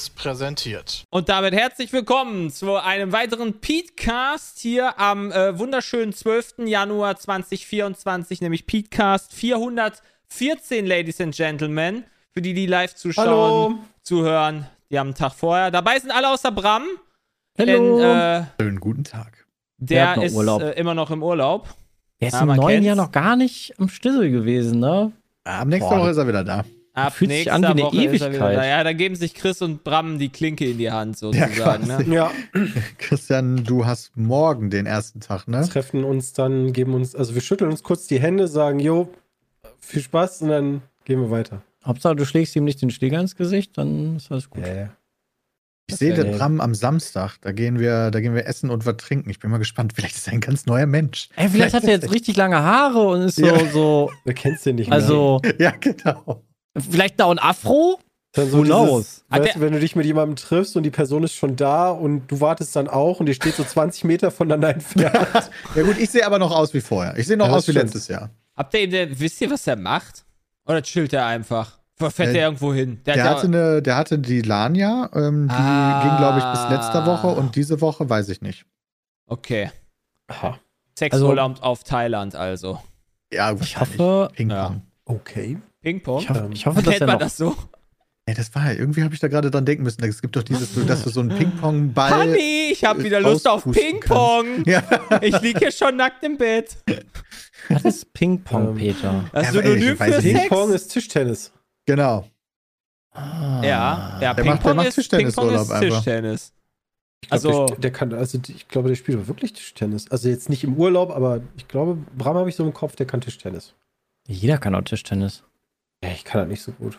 Seriös präsentiert. Und damit herzlich willkommen zu einem weiteren Petecast hier am äh, wunderschönen 12. Januar 2024, nämlich Petecast 414, Ladies and Gentlemen. Für die, die live zuschauen, Hallo. zuhören, die haben einen Tag vorher. Dabei sind alle außer Bram. Hallo. Denn äh, Schönen guten Tag. Der der ist äh, immer noch im Urlaub. Der ist Ja, im neuen kennt's. Jahr noch gar nicht am Stissel gewesen, ne? Ab nächster Boah, Woche ist er wieder da. Ab Fühlt sich an wie eine Woche ist wieder Ewigkeit. da. Ja, da geben sich Chris und Bram die Klinke in die Hand sozusagen. quasi. ne? Ja, Christian, du hast morgen den ersten Tag, ne? treffen uns dann, geben uns, also wir schütteln uns kurz die Hände, sagen, jo, viel Spaß und dann gehen wir weiter. Hauptsache, du schlägst ihm nicht den Schläger ins Gesicht, dann ist alles gut. Äh. Ich sehe den. Bram am Samstag. Da gehen wir, da gehen wir essen und was trinken. Ich bin mal gespannt. Vielleicht ist er ein ganz neuer Mensch. Ey, vielleicht hat er jetzt richtig lange Haare und ist so, Ja. so, Wer kennt's denn nicht mehr? also, Ja, genau. Vielleicht noch ein Afro? dann who knows? Hat Weißt der- du, wenn du dich mit jemandem triffst und die Person ist schon da und du wartest dann auch und ihr steht so 20 Meter voneinander entfernt. Ja gut, ich sehe aber noch aus wie vorher. Ich sehe noch Ja, aus wie stimmt. letztes Jahr. Habt ihr, der, wisst ihr, was er macht? Oder chillt er einfach? Fährt Äh, er irgendwo hin? Der, hat ja- hatte eine, der hatte die Lania, ähm, die Ah. ging, glaube ich, bis letzter Woche und diese Woche weiß ich nicht. Okay. Aha. Sexurlaub auf Thailand also. Ja, Ich hoffe, Ping-Pong. Okay. Ping-Pong? ich hoffe, Ähm, ich hoffe dass er noch, das so? Ja, das war irgendwie habe ich da gerade dran denken müssen. Es gibt doch dieses, dass du so einen Ping-Pong-Ball. Honey, ich habe wieder Lust auf Ping-Pong. Ja. Ich liege hier schon nackt im Bett. was ist Ping-Pong, Ähm, Peter? Das Synonym für? Ping-Pong ist Tischtennis. Genau. Ah. Ja, ja, Der macht- der Ping-Pong macht ist, Ping-Pong Tischtennisurlaub ist. Tischtennis. Ich glaub, Also- der, der kann, also ich glaube, der spielt wirklich Tischtennis. Also jetzt nicht im Urlaub, aber ich glaube, Bram habe ich so im Kopf, der kann Tischtennis. Jeder kann auch Tischtennis. Ja, ich kann das nicht so gut.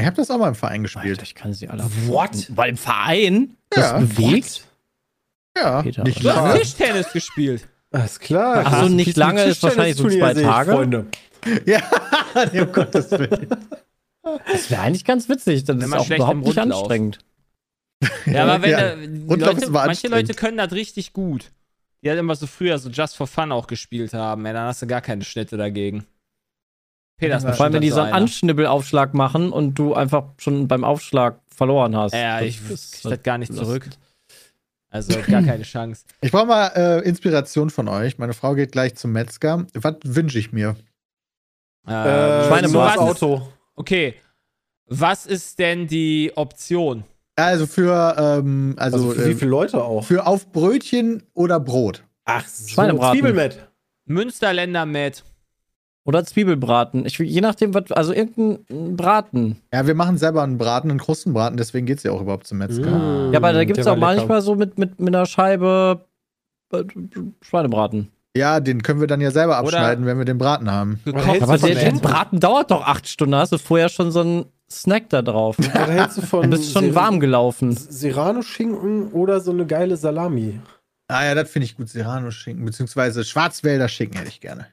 Ich habe das auch mal im Verein Alter, gespielt. ich kann sie alle. What? Weil im Verein das Ja. bewegt? Ja, Peter, nicht Du hast. Tischtennis gespielt. Alles klar. Ach so, nicht lange, ist wahrscheinlich so zwei Tage. Freunde. Ja, nee, um Gottes Willen. Das wäre eigentlich ganz witzig. Das Wenn ist man auch überhaupt nicht anstrengend. Ja, aber wenn Ja, da, Leute, manche Leute können das richtig gut. Die halt immer so früher so Just for Fun auch gespielt haben. Ja, dann hast du gar keine Schnitte dagegen. Peter ist Ja, Vor allem, wenn die so einen. Anschnibbelaufschlag machen und du einfach schon beim Aufschlag verloren hast. Ja, Das ich krieg das gar nicht zurück. Also gar keine Chance. Ich brauche mal äh, Inspiration von euch. Meine Frau geht gleich zum Metzger. Was wünsche ich mir? Ähm, Äh, Schweinebraten. so was ist- Auto. Okay. Was ist denn die Option? Also für, ähm, also, Also, für wie äh, viele Leute auch? für auf Brötchen oder Brot. Ach, so, Schweinebraten. Zwiebelmett. Münsterländer mit. Oder Zwiebelbraten. Ich, will- je nachdem, was, also irgendein Braten. Ja, wir machen selber einen Braten, einen Krustenbraten, deswegen geht es ja auch überhaupt zum Metzger. Mm, Ja, aber da gibt es auch lecker. manchmal so mit, mit, mit einer Scheibe äh, Schweinebraten. Ja, den können wir dann ja selber Oder- abschneiden, wenn wir den Braten haben. Aber der, der? Braten dauert doch acht Stunden. Da hast du vorher schon so einen Snack da drauf. Da hältst du von Du bist schon Ser- warm gelaufen. Serrano-Schinken oder so eine geile Salami. Ah ja, das finde ich gut. Serrano-Schinken, beziehungsweise Schwarzwälder Schinken hätte ich gerne.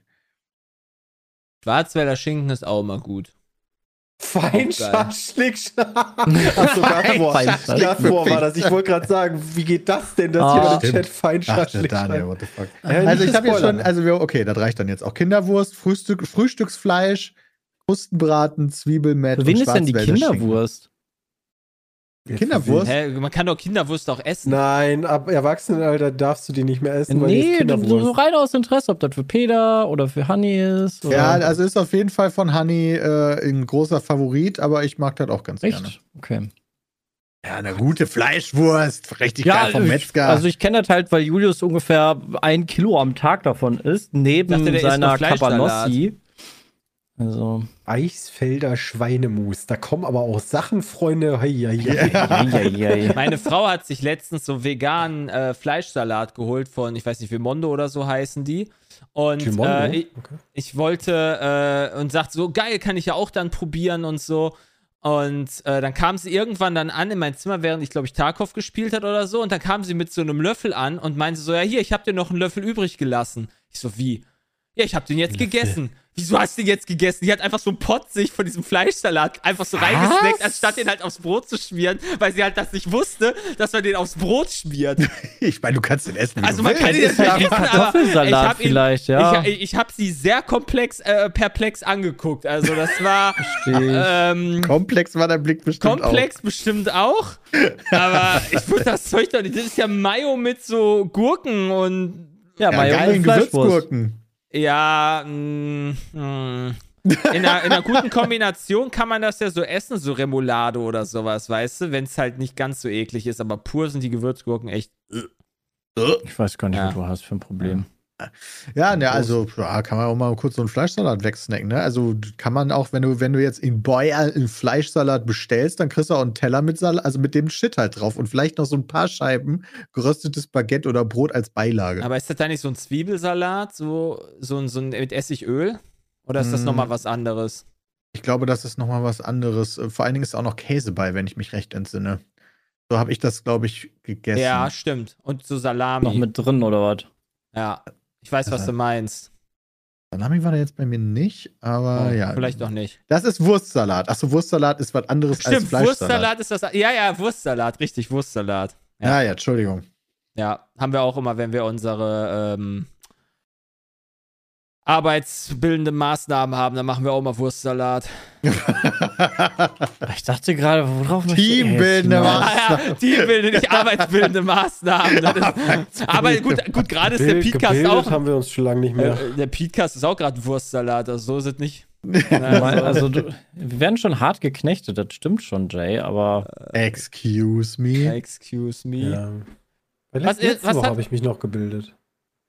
Schwarzwälder Schinken ist auch immer gut. Feinschaschlik. Achso, davor, war das. Ich wollte gerade sagen, wie geht das denn, dass Ah. jemand im. Chat Feinschaschlik Daniel, what the fuck. Ja, Also ich habe jetzt spoilern. schon, also wir, okay, das reicht dann jetzt auch. Kinderwurst, Frühstück, Frühstücksfleisch, Krustenbraten, Zwiebelmett Für wen und ist denn die. Kinderwurst? Kinderwurst? Hä, man kann doch Kinderwurst auch essen. Nein, ab Erwachsenenalter darfst du die nicht mehr essen, weil die ist Nee, so, Kinderwurst. so rein aus Interesse, ob das für Peter oder für Hanni ist. Oder Ja, also ist auf jeden Fall von Honey äh, ein großer Favorit, aber ich mag das auch ganz gerne. Echt? Okay. Ja, eine gute Fleischwurst, richtig Ja, geil vom ich- Metzger. Also ich kenne das halt, weil Julius ungefähr ein Kilo am Tag davon isst, neben dachte, seiner. Cabanossi. Also, Eisfelder Schweinemus. Da kommen aber auch Sachen, Freunde. Hei, hei, hei. Meine Frau hat sich letztens so veganen äh, Fleischsalat geholt von, ich weiß nicht, Vimondo oder so heißen die. Und äh, ich, Okay. ich wollte äh, und sagt so, geil, kann ich ja auch dann probieren und so. Und äh, dann kam sie irgendwann dann an in mein Zimmer, während ich, glaube ich, Tarkov gespielt hat oder so. Und dann kam sie mit so einem Löffel an und meinte so, ja, hier, ich habe dir noch einen Löffel übrig gelassen. Ich so, wie? Ja, ich habe den jetzt gegessen. Wieso hast du den jetzt gegessen? Die hat einfach so einen Pott sich von diesem Fleischsalat einfach so reingesnackt, anstatt den halt aufs Brot zu schmieren, weil sie halt das nicht wusste, dass man den aufs Brot schmiert. Ich meine, du kannst den essen. Wie Also du man willst. kann den jetzt nicht essen, aber ich Kartoffelsalat habe ihn, vielleicht, ja. ich, ich habe sie sehr komplex, äh, perplex angeguckt. Also das war Verstehe ich. ähm, Komplex war dein Blick bestimmt komplex bestimmt auch, aber ich würde das Zeug doch nicht. Das ist ja Mayo mit so Gurken und ja, auch. Ja, Mayo mit Fleischwurst. Gewürzgurken. Ja, mh, mh. In, einer, in einer guten Kombination kann man das ja so essen, so Remoulade oder sowas, weißt du, wenn es halt nicht ganz so eklig ist, aber pur sind die Gewürzgurken echt. Ich weiß gar nicht, Ja. was du hast für ein Problem. Ja, ne, also ja, kann man auch mal kurz so einen Fleischsalat wegsnacken, ne? Also kann man auch, wenn du, wenn du jetzt in Boyer einen Fleischsalat bestellst, dann kriegst du auch einen Teller mit Salat, also mit dem Shit halt drauf und vielleicht noch so ein paar Scheiben geröstetes Baguette oder Brot als Beilage. Aber ist das da nicht so ein Zwiebelsalat, so, so, ein- so ein mit Essigöl? Oder ist das Mm. nochmal was anderes? Ich glaube, das ist nochmal was anderes. Äh, Vor allen Dingen ist auch noch Käse bei, wenn ich mich recht entsinne. So habe ich das, glaube ich, gegessen. Ja, stimmt. Und so Salami. Noch mit drin oder was? ja. Ich weiß, was Ja. du meinst. Salami war da jetzt bei mir nicht, aber Oh, ja. Vielleicht doch nicht. Das ist Wurstsalat. Achso, Wurstsalat ist was anderes als Stimmt, Fleischsalat. Wurstsalat ist das. Ja, ja, Wurstsalat, richtig, Wurstsalat. Ja, ja, Entschuldigung. Ja, haben wir auch immer, wenn wir unsere ähm, arbeitsbildende Maßnahmen haben, dann machen wir auch mal Wurstsalat. Ich dachte gerade, worauf Teambildende? Maßnahmen. Ah, ja, bilden nicht arbeitsbildende Maßnahmen. Das ist, aber gut, gut gerade ist der Podcast auch. haben wir uns schon lange nicht mehr. Äh, der Podcast ist auch gerade Wurstsalat, also so ist es nicht. Also, also du, wir werden schon hart geknechtet, das stimmt schon, Jay, aber Excuse me. Excuse me. ja. Was letzte was habe ich mich noch gebildet.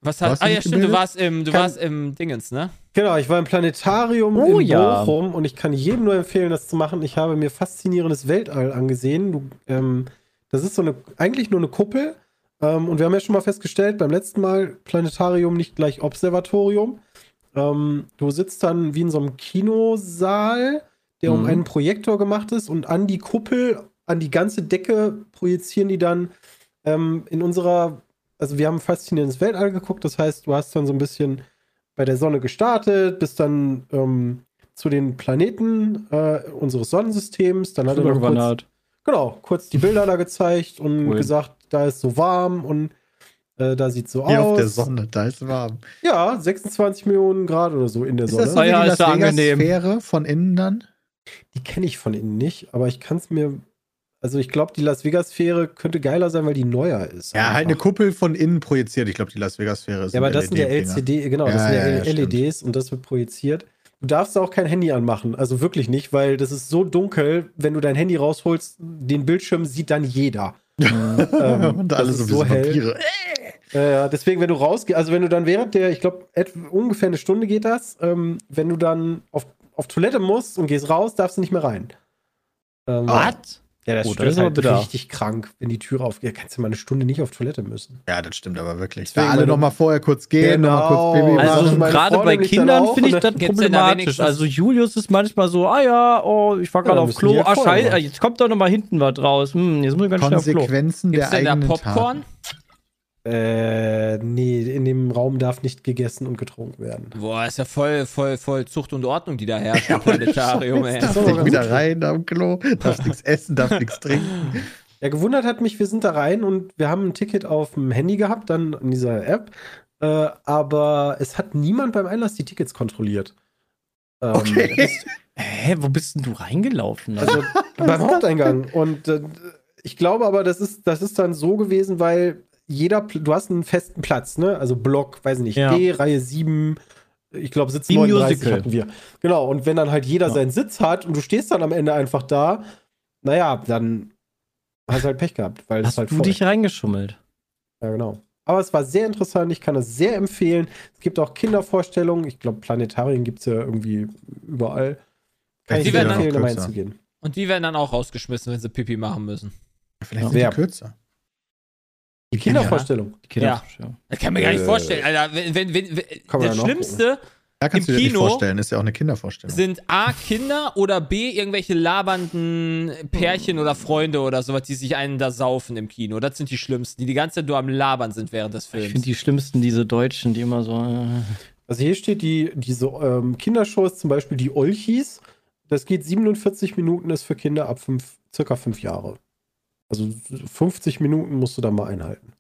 Was hat, Warst ah ja, stimmt, du warst im, du Kann- warst im Dingens, ne? Genau, ich war im Planetarium Oh in ja. Bochum und ich kann jedem nur empfehlen, das zu machen. Ich habe mir faszinierendes Weltall angesehen. Du, ähm, das ist so eine, eigentlich nur eine Kuppel. Ähm, und wir haben ja schon mal festgestellt, beim letzten Mal Planetarium nicht gleich Observatorium. Ähm, du sitzt dann wie in so einem Kinosaal, der um Mhm. einen Projektor gemacht ist und an die Kuppel, an die ganze Decke projizieren die dann ähm, in unserer, also wir haben faszinierendes Weltall geguckt, das heißt, du hast dann so ein bisschen bei der Sonne gestartet, bist dann ähm, zu den Planeten äh, unseres Sonnensystems, dann hat er noch kurz, genau, kurz die Bilder da gezeigt und Cool. gesagt, da ist so warm und äh, da sieht so Hier aus. auf der Sonne, da ist warm. Ja, 26 Millionen Grad oder so in der Ist Sonne. das so Ah ja, die ist ja angenehm. Vegas-Sphäre von innen dann? Die kenne ich von innen nicht, aber ich kann es mir. Also ich glaube, die Las Vegas-Sphäre könnte geiler sein, weil die neuer ist. Ja, halt eine einfach. Kuppel von innen projiziert. Ich glaube, die Las Vegas-Sphäre ist Ja, aber das sind ja. LCD, genau, das Ja, sind ja, ja, LEDs und das wird projiziert. Du darfst auch kein Handy anmachen, also wirklich nicht, weil das ist so dunkel, wenn du dein Handy rausholst, den Bildschirm sieht dann jeder. Ähm, Und das alle ist so. Vampire. Äh, deswegen, wenn du rausgehst, also wenn du dann während der, ich glaube, ungefähr eine Stunde geht das, ähm, wenn du dann auf, auf Toilette musst und gehst raus, darfst du nicht mehr rein. Ähm, Was? Ja, das Oh, das ist aber halt richtig krank, wenn die Tür aufgeht. Kannst du mal eine Stunde nicht auf Toilette müssen. Ja, das stimmt aber wirklich. Deswegen Da alle meine- noch mal vorher kurz gehen, noch mal kurz Genau. Baby Also Also gerade bei Kindern finde ich das da problematisch. Also Julius ist manchmal so, ah ja, oh, ich war gerade Ja, auf Klo, ah scheiße, jetzt kommt doch noch mal hinten was raus. Hm, jetzt muss ich ganz schnell auf Klo. Konsequenzen der da eigenen Popcorn? Taten. Äh, nee, in dem Raum darf nicht gegessen und getrunken werden. Boah, ist ja voll, voll, voll Zucht und Ordnung, die da herrscht im Planetarium, ey. Darfst So, nicht wieder rein am Klo, darfst nichts essen, darfst nichts trinken. Ja, gewundert hat mich, wir sind da rein und wir haben ein Ticket auf dem Handy gehabt, dann in dieser App. Äh, aber es hat niemand beim Einlass die Tickets kontrolliert. Ähm, Okay. Hä, wo bist denn du reingelaufen? Also beim Haupteingang. Und äh, ich glaube aber, das ist, das ist dann so gewesen, weil jeder, du hast einen festen Platz, ne? Also Block, weiß ich nicht, Ja. D, Reihe 7, ich glaube Sitz Wie 39 Musical. hatten wir. Genau, und wenn dann halt jeder Ja. seinen Sitz hat und du stehst dann am Ende einfach da, naja, dann hast du halt Pech gehabt, weil das Hast halt du voll. dich reingeschummelt? Ja, genau. Aber es war sehr interessant, ich kann das sehr empfehlen. Es gibt auch Kindervorstellungen. Ich glaube, Planetarien gibt es ja irgendwie überall. Kann Die ich sehr empfehlen, da reinzugehen. Und die werden dann auch rausgeschmissen, wenn sie Pipi machen müssen. Vielleicht Ja. sind die kürzer. Die Kindervorstellung. Die Kindervorstellung. Das kann ich mir gar nicht Äh. vorstellen, Alter. Wenn, wenn, wenn, wenn, Kann man das ja Schlimmste Da kannst Im du dir nicht Kino vorstellen, ist ja auch eine Kindervorstellung. sind A, Kinder oder B, irgendwelche labernden Pärchen oder Freunde oder sowas, die sich einen da saufen im Kino. Das sind die Schlimmsten, die die ganze Zeit nur am Labern sind während des Ich Films. finde die schlimmsten diese Deutschen, die immer so. Äh, Also hier steht die, diese ähm, Kindershows, zum Beispiel die Olchis. Das geht 47 Minuten, ist für Kinder ab fünf, circa fünf Jahre. Also 50 Minuten musst du da mal einhalten.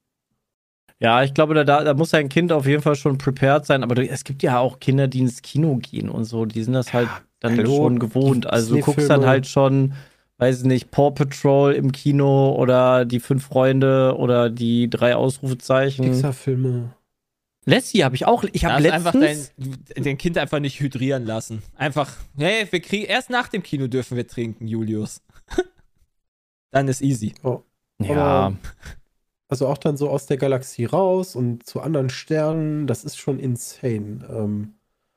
Ja, ich glaube, da, da muss ein Kind auf jeden Fall schon prepared sein. Aber du, es gibt ja auch Kinder, die ins Kino gehen und so. Die sind das halt dann hallo, schon gewohnt. Also du guckst dann halt schon, weiß ich nicht, Paw Patrol im Kino oder die fünf Freunde oder die drei Ausrufezeichen. Pixar-Filme. Lassie habe ich auch. Ich habe Lass einfach letztens. dein, dein Kind einfach nicht hydrieren lassen. Einfach, hey, wir kriegen, erst nach dem Kino dürfen wir trinken, Julius. Dann ist easy. ja, Also auch dann so aus der Galaxie raus und zu anderen Sternen. Das ist schon insane. Ähm,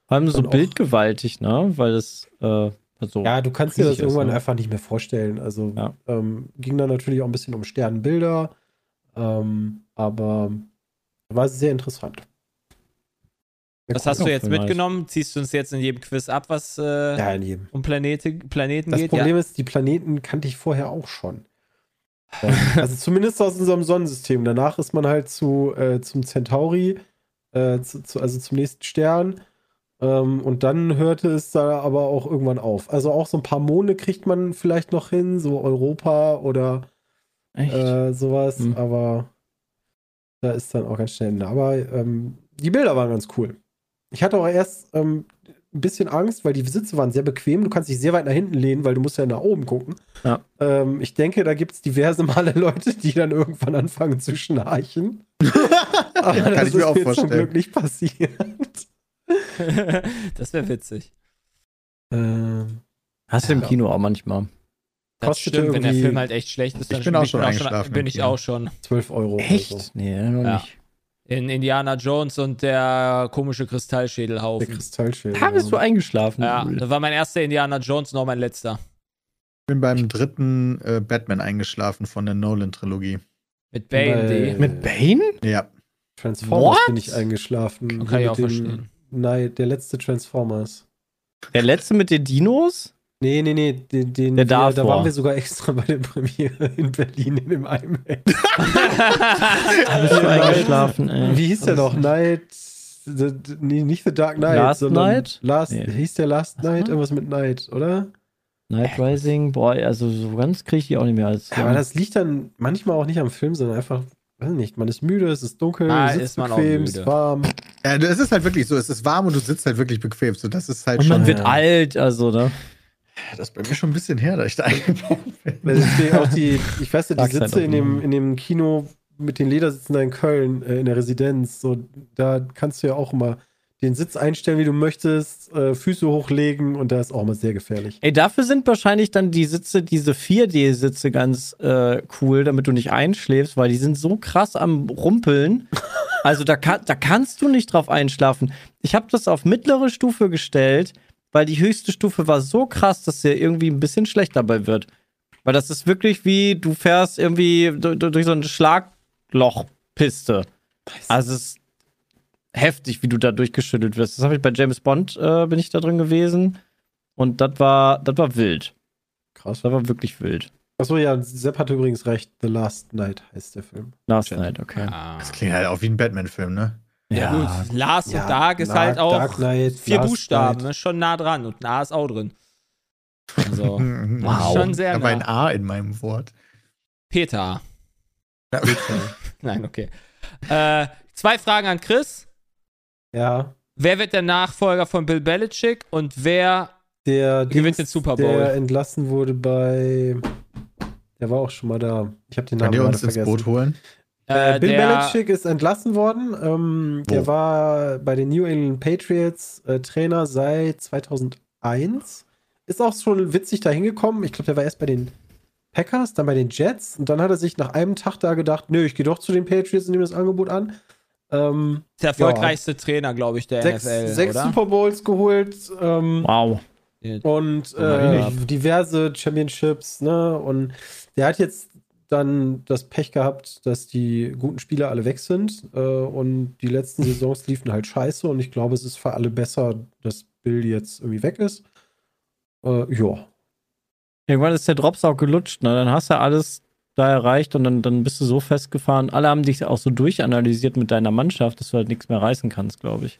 vor allem so bildgewaltig, ne? Weil das äh, so. Ja, du kannst dir das ist, irgendwann ne? einfach nicht mehr vorstellen. Also Ja. ähm, ging da natürlich auch ein bisschen um Sternbilder, ähm, aber war sehr interessant. Was hast du Ja, jetzt mitgenommen? Ziehst du uns jetzt in jedem Quiz ab, was äh, Ja, in jedem. um Planete, Planeten Das geht? Problem ist, die Planeten kannte ich vorher auch schon. Also zumindest aus unserem Sonnensystem. Danach ist man halt zu, äh, zum Centauri, äh, zu, zu, also zum nächsten Stern. Ähm, und dann hörte es da aber auch irgendwann auf. Also auch so ein paar Monde kriegt man vielleicht noch hin, so Europa oder äh, sowas, Hm. aber da ist dann auch ganz schnell Ende. Aber ähm, die Bilder waren ganz cool. Ich hatte auch erst ähm, ein bisschen Angst, weil die Sitze waren sehr bequem. Du kannst dich sehr weit nach hinten lehnen, weil du musst ja nach oben gucken. Ja. Ähm, ich denke, da gibt es diverse Male Leute, die dann irgendwann anfangen zu schnarchen. Aber kann das ich mir ist auch mir zum vorstellen. Glück nicht passiert. das wäre witzig. Ähm, Hast du im ja. Kino auch manchmal. Das Kostete stimmt, wenn der Film halt echt schlecht ist, dann Ich bin auch bin schon ich eingeschlafen bin ich auch schon. 12 Euro. Oder so. Echt? Nee, noch Ja. nicht. In Indiana Jones und der komische Der Kristallschädelhaufen. Kristallschild. Da bist du eingeschlafen. Ja, das war mein erster Indiana Jones, noch mein letzter. Ich bin beim dritten äh, Batman eingeschlafen von der Nolan-Trilogie. Mit Bane, Bei- die. Mit Bane? Ja. Transformers What? bin ich eingeschlafen. Kann ich auch verstehen. Nein, der letzte Transformers. Der letzte mit den Dinos? Nee, nee, nee, den, den Der wir, da waren wir sogar extra bei der Premiere in Berlin in dem IMAX. Bist du eingeschlafen, ey. Wie hieß der noch? Night. The, nee, nicht The Dark Knight. Last sondern Night? Last, Nee. Hieß der Last Night? Irgendwas mit Night, oder? Night Rising, boah, also so ganz kriege ich die auch nicht mehr als. Ja, aber das liegt dann manchmal auch nicht am Film, sondern einfach, weiß nicht, man ist müde, es ist dunkel, Ah, sitzt ist man auch bequem, es ist warm. ja. Es ist halt wirklich so, es ist warm und du sitzt halt wirklich bequem. So, das ist halt Und man schon. wird Ja. alt, also, ne? Das ist bei mir schon ein bisschen her, dass ich da eingebaut bin. Deswegen auch die, ich weiß ja, die Sitze in dem, in dem Kino mit den Ledersitzen da in Köln, äh, in der Residenz, so, da kannst du ja auch immer den Sitz einstellen, wie du möchtest, äh, Füße hochlegen und da ist auch immer sehr gefährlich. Ey, dafür sind wahrscheinlich dann die Sitze, diese 4D-Sitze ganz äh, cool, damit du nicht einschläfst, weil die sind so krass am Rumpeln. Also da, kann, da kannst du nicht drauf einschlafen. Ich habe das auf mittlere Stufe gestellt, weil die höchste Stufe war so krass, dass dir irgendwie ein bisschen schlecht dabei wird. Weil das ist wirklich wie, du fährst irgendwie du- du- durch so eine Schlaglochpiste. Also es ist heftig, wie du da durchgeschüttelt wirst. Das habe ich bei James Bond, äh, bin ich da drin gewesen. Und das war, das war wild. Krass. Das war wirklich wild. Achso, ja, Sepp hatte übrigens recht. The Last Night heißt der Film. Last. Night, okay. Ah. Das klingt halt auch wie ein Batman-Film, ne? Ja, gut. Last Ja, und Dark ist Dark- halt auch Dark Knight, vier Last Buchstaben, Night. ne? schon nah dran und ein A ist auch drin. Also, Wow. schon sehr Aber ein nah. A in meinem Wort. Peter. Ja. Nein, okay. Äh, zwei Fragen an Chris. Ja. Wer wird der Nachfolger von Bill Belichick und wer Der gewinnt Dings, den Super Bowl? Der entlassen wurde bei. Der war auch schon mal da. Ich habe den Könnt Namen ihr gerade uns ins vergessen. Boot holen? Äh, Bill der, Belichick ist entlassen worden. Ähm, der Wo? war bei den New England Patriots äh, Trainer seit 2001. Ist auch schon witzig da hingekommen. Ich glaube, der war erst bei den Packers, dann bei den Jets und dann hat er sich nach einem Tag da gedacht, nö, ich gehe doch zu den Patriots und nehme das Angebot an. Ähm, der erfolgreichste Trainer, glaube ich, der sechs NFL, sechs oder? Super Bowls geholt. Ähm, Wow. und äh, diverse Championships, ne? Und der hat jetzt dann das Pech gehabt, dass die guten Spieler alle weg sind äh, und die letzten Saisons liefen halt scheiße und ich glaube, es ist für alle besser, dass Bill jetzt irgendwie weg ist. Äh, ja. Irgendwann ist der Drops auch gelutscht, ne? Dann hast du alles da erreicht und dann, dann bist du so festgefahren. Alle haben dich auch so durchanalysiert mit deiner Mannschaft, dass du halt nichts mehr reißen kannst, glaube ich.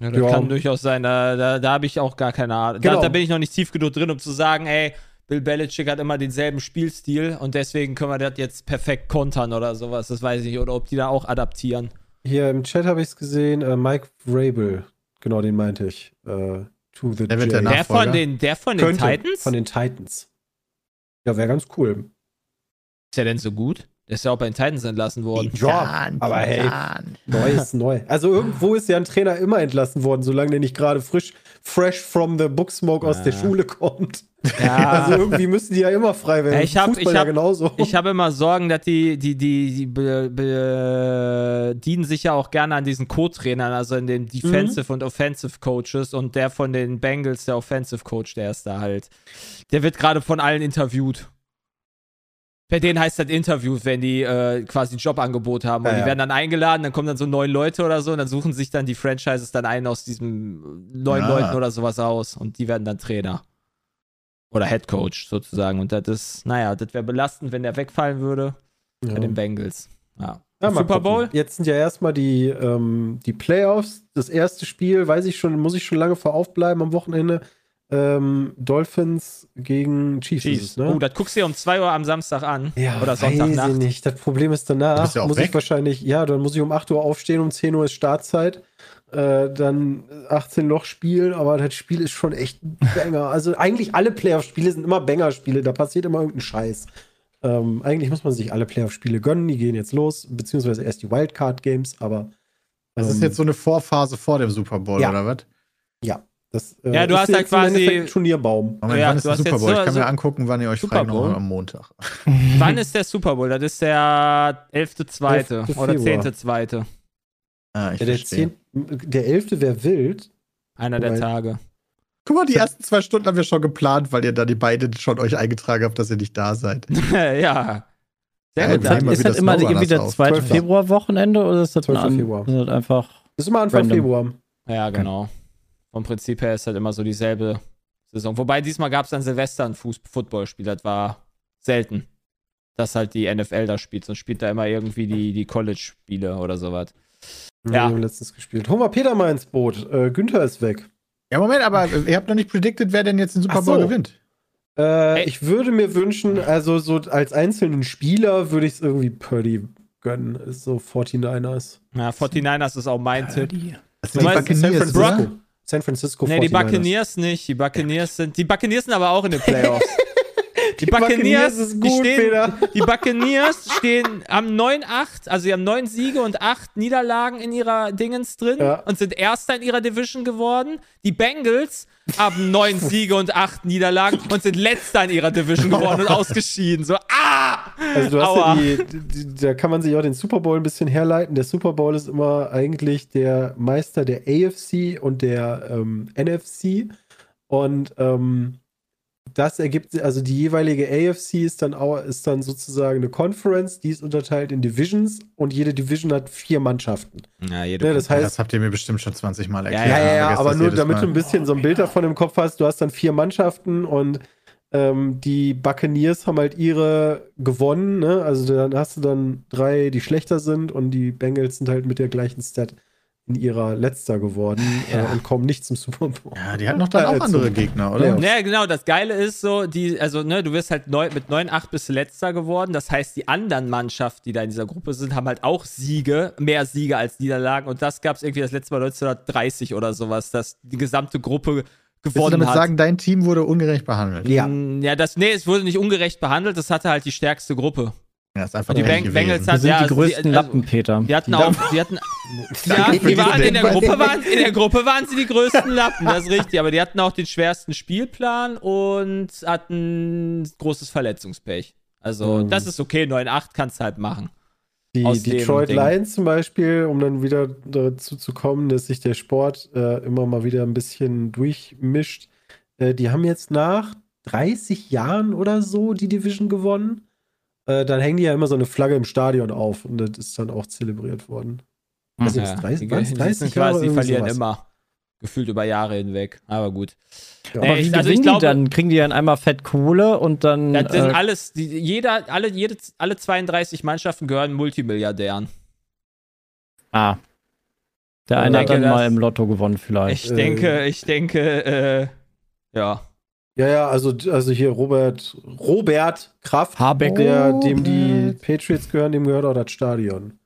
Ja, das Ja. kann durchaus sein. Da, da, da habe ich auch gar keine Ahnung. Genau. Da, da bin ich noch nicht tief genug drin, um zu sagen, ey, Bill Belichick hat immer denselben Spielstil und deswegen können wir das jetzt perfekt kontern oder sowas. Das weiß ich nicht. Oder ob die da auch adaptieren. Hier im Chat habe ich es gesehen, äh, Mike Vrabel, genau den meinte ich. Äh, to the Der der Der Nachfolger? von den, der von den Könnte, Titans? Von den Titans. Ja, wäre ganz cool. ist der denn so gut? Der ist ja auch bei den Titans entlassen worden. Ja, aber hey, neu ist neu. Also irgendwo ist ja ein Trainer immer entlassen worden, solange der nicht gerade frisch, fresh from the Booksmoke aus der Ja. Schule kommt. Ja. Also irgendwie müssen die ja immer frei werden. Ja, ich hab- Fußball ich ja hab- genauso. Ich habe immer Sorgen, dass die, die, die, die be, bedienen sich ja auch gerne an diesen Co-Trainern, also in den Defensive und Offensive Coaches und der von den Bengals, der Offensive Coach, der ist da halt. Der wird gerade von allen interviewt. Bei denen heißt das Interviews, wenn die äh, quasi ein Jobangebot haben. Und Ja, die ja. werden dann eingeladen, dann kommen dann so neun Leute oder so und dann suchen sich dann die Franchises dann einen aus diesen neun Ah. Leuten oder sowas aus und die werden dann Trainer. Oder Head Coach sozusagen. Und das ist, naja, das wäre belastend, wenn der wegfallen würde bei Ja. den Bengals. Ja. Ja, Super. Bowl? Jetzt sind ja erstmal die, ähm, die Playoffs. Das erste Spiel, weiß ich schon, muss ich schon lange vor aufbleiben am Wochenende. Ähm, Dolphins gegen Chiefs. es, ne? Oh, das guckst du dir um 2 Uhr am Samstag an. Ja, Oder weiß ich Sonntagnacht. nicht. Das Problem ist danach, ja auch muss weg. ich wahrscheinlich, ja, dann muss ich um 8 Uhr aufstehen, um 10 Uhr ist Startzeit. Äh, dann 18 Loch spielen, aber das Spiel ist schon echt ein Banger. Also eigentlich alle Playoff-Spiele sind immer Banger-Spiele, da passiert immer irgendein Scheiß. Ähm, eigentlich muss man sich alle Playoff-Spiele gönnen, die gehen jetzt los, beziehungsweise erst die Wildcard-Games, aber Das ist ähm, jetzt so eine Vorphase vor dem Super Bowl, Ja. oder was? Das, äh, Ja, du hast halt quasi- Turnierbaum. Moment, Ja, wann ist du der hast Super jetzt Bowl? so- ich kann so- mir angucken, wann ihr euch Super frei am Montag. Wann ist der Super Bowl? Das ist der 11.2. 11. oder Februar. 10.2. Ah, ich Ja, der, verstehe. 10, der 11. wäre wild. Einer der Tage. Guck mal, die ersten zwei Stunden haben wir schon geplant, weil ihr da die beiden schon euch eingetragen habt, dass ihr nicht da seid. ja. Sehr Ja, gut. Dann. ist das immer irgendwie das zweite 12. Februarwochenende oder ist das, ein 12. an, Februar. ist das einfach. Das ist immer Anfang Random. Februar. Ja, genau. Vom Prinzip her ist halt immer so dieselbe Saison. Wobei diesmal gab es an Silvester ein Fuß Footballspiel. Das war selten, dass halt die NFL da spielt. Sonst spielt da immer irgendwie die, die College-Spiele oder sowas. Ja. Wir haben letztens gespielt. Hol mal Peter mal ins Boot. Äh, Günther ist weg. Ja, Moment, aber ihr habt noch nicht predicted, wer denn jetzt den Super Ach so. Bowl gewinnt. Äh, ich würde mir wünschen, also so als einzelnen Spieler würde ich es irgendwie Purdy gönnen. Ist so 49ers. Ja, 49ers ist auch mein Tipp. Das Du meinst San Francisco. San Francisco Nee, die 49ers. Buccaneers nicht. Die Buccaneers sind. Die Buccaneers sind aber auch in den Playoffs. Die, Buccaneers Buccaneers, ist die gut, stehen, die Buccaneers stehen am 9-8, also sie haben 9 Siege und 8 Niederlagen in ihrer Dingens drin Ja. und sind Erster in ihrer Division geworden. Die Bengals haben 9 Siege und 8 Niederlagen und sind Letzter in ihrer Division geworden und ausgeschieden. So, ah! Also du hast Aua. ja die, die, da kann man sich auch den Super Bowl ein bisschen herleiten. Der Super Bowl ist immer eigentlich der Meister der AFC und der ähm, NFC. Und ähm, das ergibt, also die jeweilige AFC ist dann auch, ist dann sozusagen eine Conference, die ist unterteilt in Divisions und jede Division hat vier Mannschaften. Ja, jede Ne, das heißt, das habt ihr mir bestimmt schon 20 Mal erklärt. ja, ja, ja, Vergesst aber nur damit Mal. du ein bisschen so ein Bild davon im Kopf hast, du hast dann vier Mannschaften und ähm, die Buccaneers haben halt ihre gewonnen, ne? Also dann hast du dann drei, die schlechter sind und die Bengals sind halt mit der gleichen Stat in ihrer letzter geworden Ja. äh, und kommen nicht zum Super Bowl. Ja, die hatten noch dann auch andere Gegner, oder? Ja. Genau, das Geile ist so, die, also, ne, du wirst halt neu, mit 9-8 bist du letzter geworden. Das heißt, die anderen Mannschaften, die da in dieser Gruppe sind, haben halt auch Siege, mehr Siege als Niederlagen. Und das gab es irgendwie das letzte Mal 1930 oder sowas, dass die gesamte Gruppe Willst du gewonnen damit hat. sagen, dein Team wurde ungerecht behandelt? Ja. Ja, das, nee, es wurde nicht ungerecht behandelt, das hatte halt die stärkste Gruppe. Ja, ist einfach Die. Bengals Wir hat- sind ja, die also größten die- also- Lappen, Peter. Die hatten Die auch, die hatten, ja, die waren in der. Gruppe waren, in der Gruppe waren sie die größten Lappen, das ist richtig, aber die hatten auch den schwersten Spielplan und hatten großes Verletzungspech. Also, Mhm. das ist okay, 9-8 kannst du halt machen. Die Aus Detroit. Lions zum Beispiel, um dann wieder dazu zu kommen, dass sich der Sport äh, immer mal wieder ein bisschen durchmischt. Äh, die haben jetzt nach 30 Jahren oder so die Division gewonnen. Äh, dann hängen die ja immer so eine Flagge im Stadion auf und das ist dann auch zelebriert worden. Also Ja, jetzt 30, die, waren's die 30 sind Jahre quasi, die verlieren sowas. immer. Gefühlt über Jahre hinweg. Aber gut. Ja. Aber wie ich- also ich glaube- die dann? Kriegen die dann einmal fett Kohle und dann. Das sind äh, alles, die, jeder, alle, jede, alle 32 Mannschaften gehören Multimilliardären. ah, Der Äh, eine hat dann mal im Lotto gewonnen, vielleicht. Ich Äh, denke, ich denke, äh, ja. Ja, ja, also, also hier Robert, Robert Kraft, Habeck. der, dem die Patriots gehören, dem gehört auch das Stadion.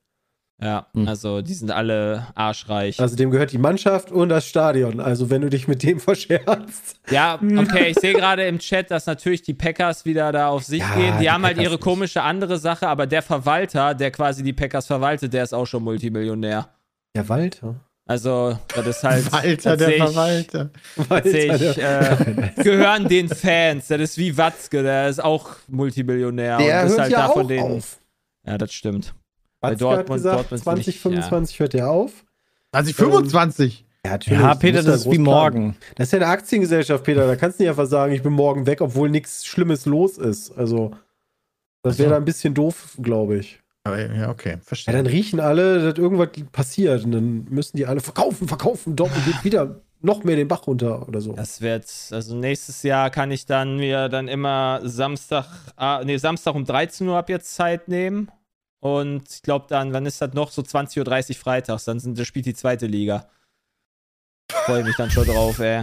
Ja, Hm. also die sind alle arschreich. Also dem gehört die Mannschaft und das Stadion. Also wenn du dich mit dem verscherzt. Ja, okay, ich sehe gerade im Chat, dass natürlich die Packers wieder da auf sich Ja, gehen. Die, die haben halt Packers ihre nicht. komische andere Sache, aber der Verwalter, der quasi die Packers verwaltet, der ist auch schon Multimillionär. Der Walter. Also, das ist halt. Walter, der ich, Verwalter. das seh ich, der, äh, gehören den Fans. Das ist wie Watzke, der ist auch Multimillionär. der und ist hört halt ja da auch von denen. auf. Ja, das stimmt. Bei Watzke hat Dortmund- gesagt, Dortmund finde ich, 2025 hört der auf. 2025. Ja, natürlich. ja, Peter, das ist wie morgen. Das ist ja eine Aktiengesellschaft, Peter. Da kannst du nicht einfach sagen, ich bin morgen weg, obwohl nichts Schlimmes los ist. Also, das wäre Also. da ein bisschen doof, glaube ich. Ja, okay, Ja, verstehe. dann riechen alle, dass irgendwas passiert. Und dann müssen die alle verkaufen, verkaufen. Dortmund geht wieder noch mehr den Bach runter oder so. Das wird, also nächstes Jahr kann ich dann mir dann immer Samstag, ah, nee, Samstag um 13 Uhr ab jetzt Zeit nehmen. Und ich glaube dann, wann ist das noch? So 20.30 Uhr freitags, dann sind, da spielt die zweite Liga. Freue mich dann schon drauf, ey.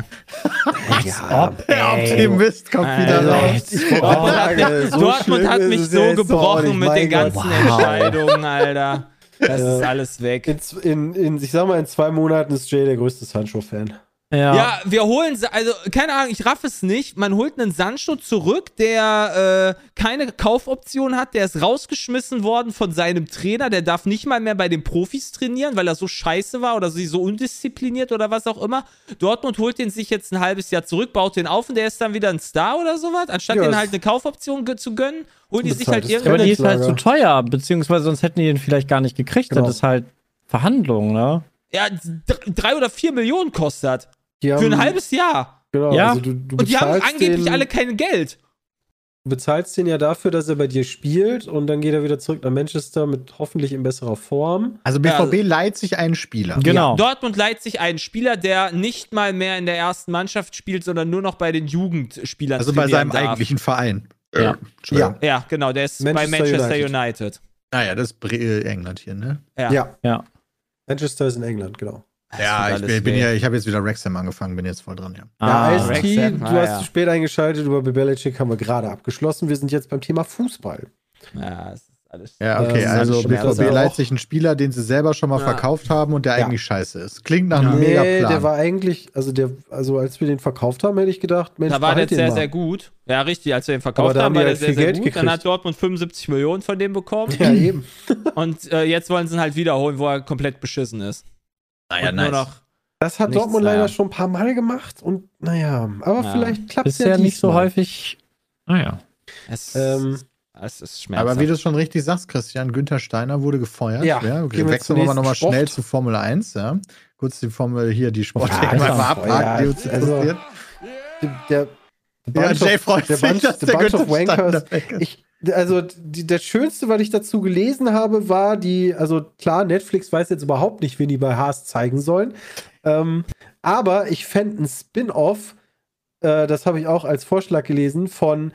ja, ob, Der ey. Optimist kommt wieder Also, raus. Dortmund hat, so Dortmund hat mich so gebrochen nicht, mit den Gott. ganzen Wow. Entscheidungen, Alter. Das Ja. ist alles weg. In, in, in, ich sag mal, in zwei Monaten ist Jay der größte Sancho-Fan. Ja. Ja, wir holen, also keine Ahnung, ich raff es nicht. Man holt einen Sancho zurück, der äh, keine Kaufoption hat, der ist rausgeschmissen worden von seinem Trainer, der darf nicht mal mehr bei den Profis trainieren, weil er so scheiße war oder sie so undiszipliniert oder was auch immer. Dortmund holt den sich jetzt ein halbes Jahr zurück, baut den auf und der ist dann wieder ein Star oder sowas. Anstatt Ja, den halt eine Kaufoption zu gönnen, holen die sich halt Ja, aber irgendwann. die ist halt zu teuer, beziehungsweise sonst hätten die ihn vielleicht gar nicht gekriegt. Genau. Das ist halt Verhandlungen, ne? Ja, drei oder vier Millionen kostet. Die Für haben, ein halbes Jahr. Genau, Ja. also du, du Und die haben angeblich den, alle kein Geld. Du bezahlst den ja dafür, dass er bei dir spielt und dann geht er wieder zurück nach Manchester mit hoffentlich in besserer Form. Also BVB leiht sich einen Spieler. Genau. Dortmund leiht sich einen Spieler, der nicht mal mehr in der ersten Mannschaft spielt, sondern nur noch bei den Jugendspielern Also bei seinem darf. eigentlichen Verein. Ja. Entschuldigung. Ja, genau, der ist bei Manchester Manchester United. United. Ah ja, das ist äh, England hier, ne? Ja. Ja. Ja. Manchester ist in England, genau. Ja, ich bin, bin ja, ich habe jetzt wieder Wrexham angefangen, bin jetzt voll dran, ja. Ah, ja, Ice-T, Wrexham, du ah, hast ja. zu spät eingeschaltet, über Belichick haben wir gerade abgeschlossen. Wir sind jetzt beim Thema Fußball. Ja, es ist alles. Ja, okay, also BVB sich einen Spieler, den sie selber schon mal Ja. verkauft haben und der Ja. eigentlich scheiße ist. Klingt nach einem mega Nee, Plan. der war eigentlich, also der, also als wir den verkauft haben, hätte ich gedacht, Mensch, Da war der den sehr, mal. sehr gut. Ja, richtig, als wir ihn Aber verkauft haben, haben war der halt sehr, viel sehr Geld gut. Dann gekriegt. hat Dortmund 75 Millionen von dem bekommen. Ja, eben. Und äh, jetzt wollen sie ihn halt wiederholen, wo er komplett beschissen ist. Naja, Und nur noch. Das hat Nichts, Dortmund naja. leider schon ein paar Mal gemacht und naja, aber Ja. vielleicht klappt es Bisher ja nicht so häufig. Naja. Es, Ähm, es ist schmerzhaft. Aber wie du schon richtig sagst, Christian, Günther Steiner wurde gefeuert. Ja, okay, gehen wir wechseln wir mal nochmal schnell zu Formel 1. Ja. Kurz die Formel hier, die Sporttechnik Ja, mal Alter, abhaken, die ja, uns also- interessiert. der, der Ja, Bunch Jay of- freut der sich, Bunch, dass der Bunch Steiner Wankers. weg ist. Ich, also die, das Schönste, was ich dazu gelesen habe, war die, also klar, Netflix weiß jetzt überhaupt nicht, wen die bei Haas zeigen sollen. Ähm, aber ich fände ein Spin-off, äh, das habe ich auch als Vorschlag gelesen, von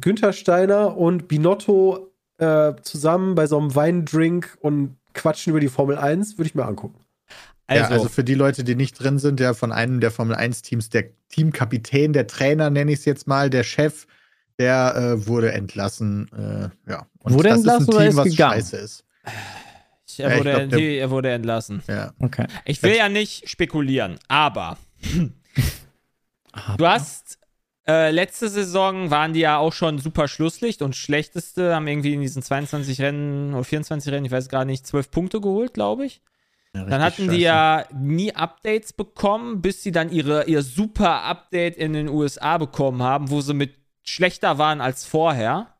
Günther Steiner und Binotto äh, zusammen bei so einem Weindrink und quatschen über die Formel 1, würde ich mir angucken. also, ja, also für die Leute, die nicht drin sind, der von einem der Formel 1-Teams, der Teamkapitän, der Trainer, nenne ich es jetzt mal, der Chef, der äh, wurde entlassen. Äh, ja. Und Wurde das entlassen ist ein oder Team, ist was gegangen? scheiße ist. ich, er, ja, ich wurde, glaub, der- die, er wurde entlassen. Ja. Okay. Ich will ja nicht spekulieren, aber du hast äh, letzte Saison waren die ja auch schon super Schlusslicht und schlechteste haben irgendwie in diesen 22 Rennen oder 24 Rennen, ich weiß gar nicht, 12 Punkte geholt, glaube ich. Ja, Dann hatten die scheiße. ja nie Updates bekommen, bis sie dann ihre, ihr super Update in den USA bekommen haben, wo sie mit schlechter waren als vorher.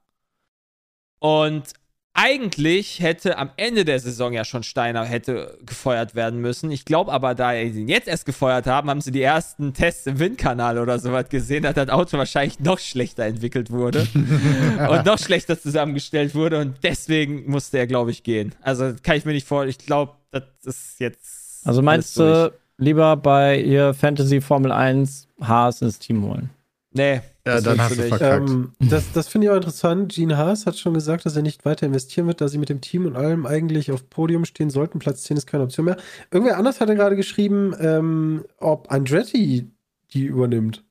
Und eigentlich hätte am Ende der Saison ja schon Steiner hätte gefeuert werden müssen. Ich glaube aber, da sie ihn jetzt erst gefeuert haben, haben sie die ersten Tests im Windkanal oder sowas gesehen, dass das Auto wahrscheinlich noch schlechter entwickelt wurde und noch schlechter zusammengestellt wurde und deswegen musste er, glaube ich, gehen. Also kann ich mir nicht vorstellen. Ich glaube, das ist jetzt. Also meinst du lieber bei ihr Fantasy Formel 1 Haas ins Team holen? Nee. Ja, das dann hast du nicht. verkackt. Ähm, das das finde ich auch interessant. Gene Haas hat schon gesagt, dass er nicht weiter investieren wird, da sie mit dem Team und allem eigentlich auf Podium stehen sollten. Platz 10 ist keine Option mehr. Irgendwer anders hatte gerade geschrieben, ähm, ob Andretti die übernimmt.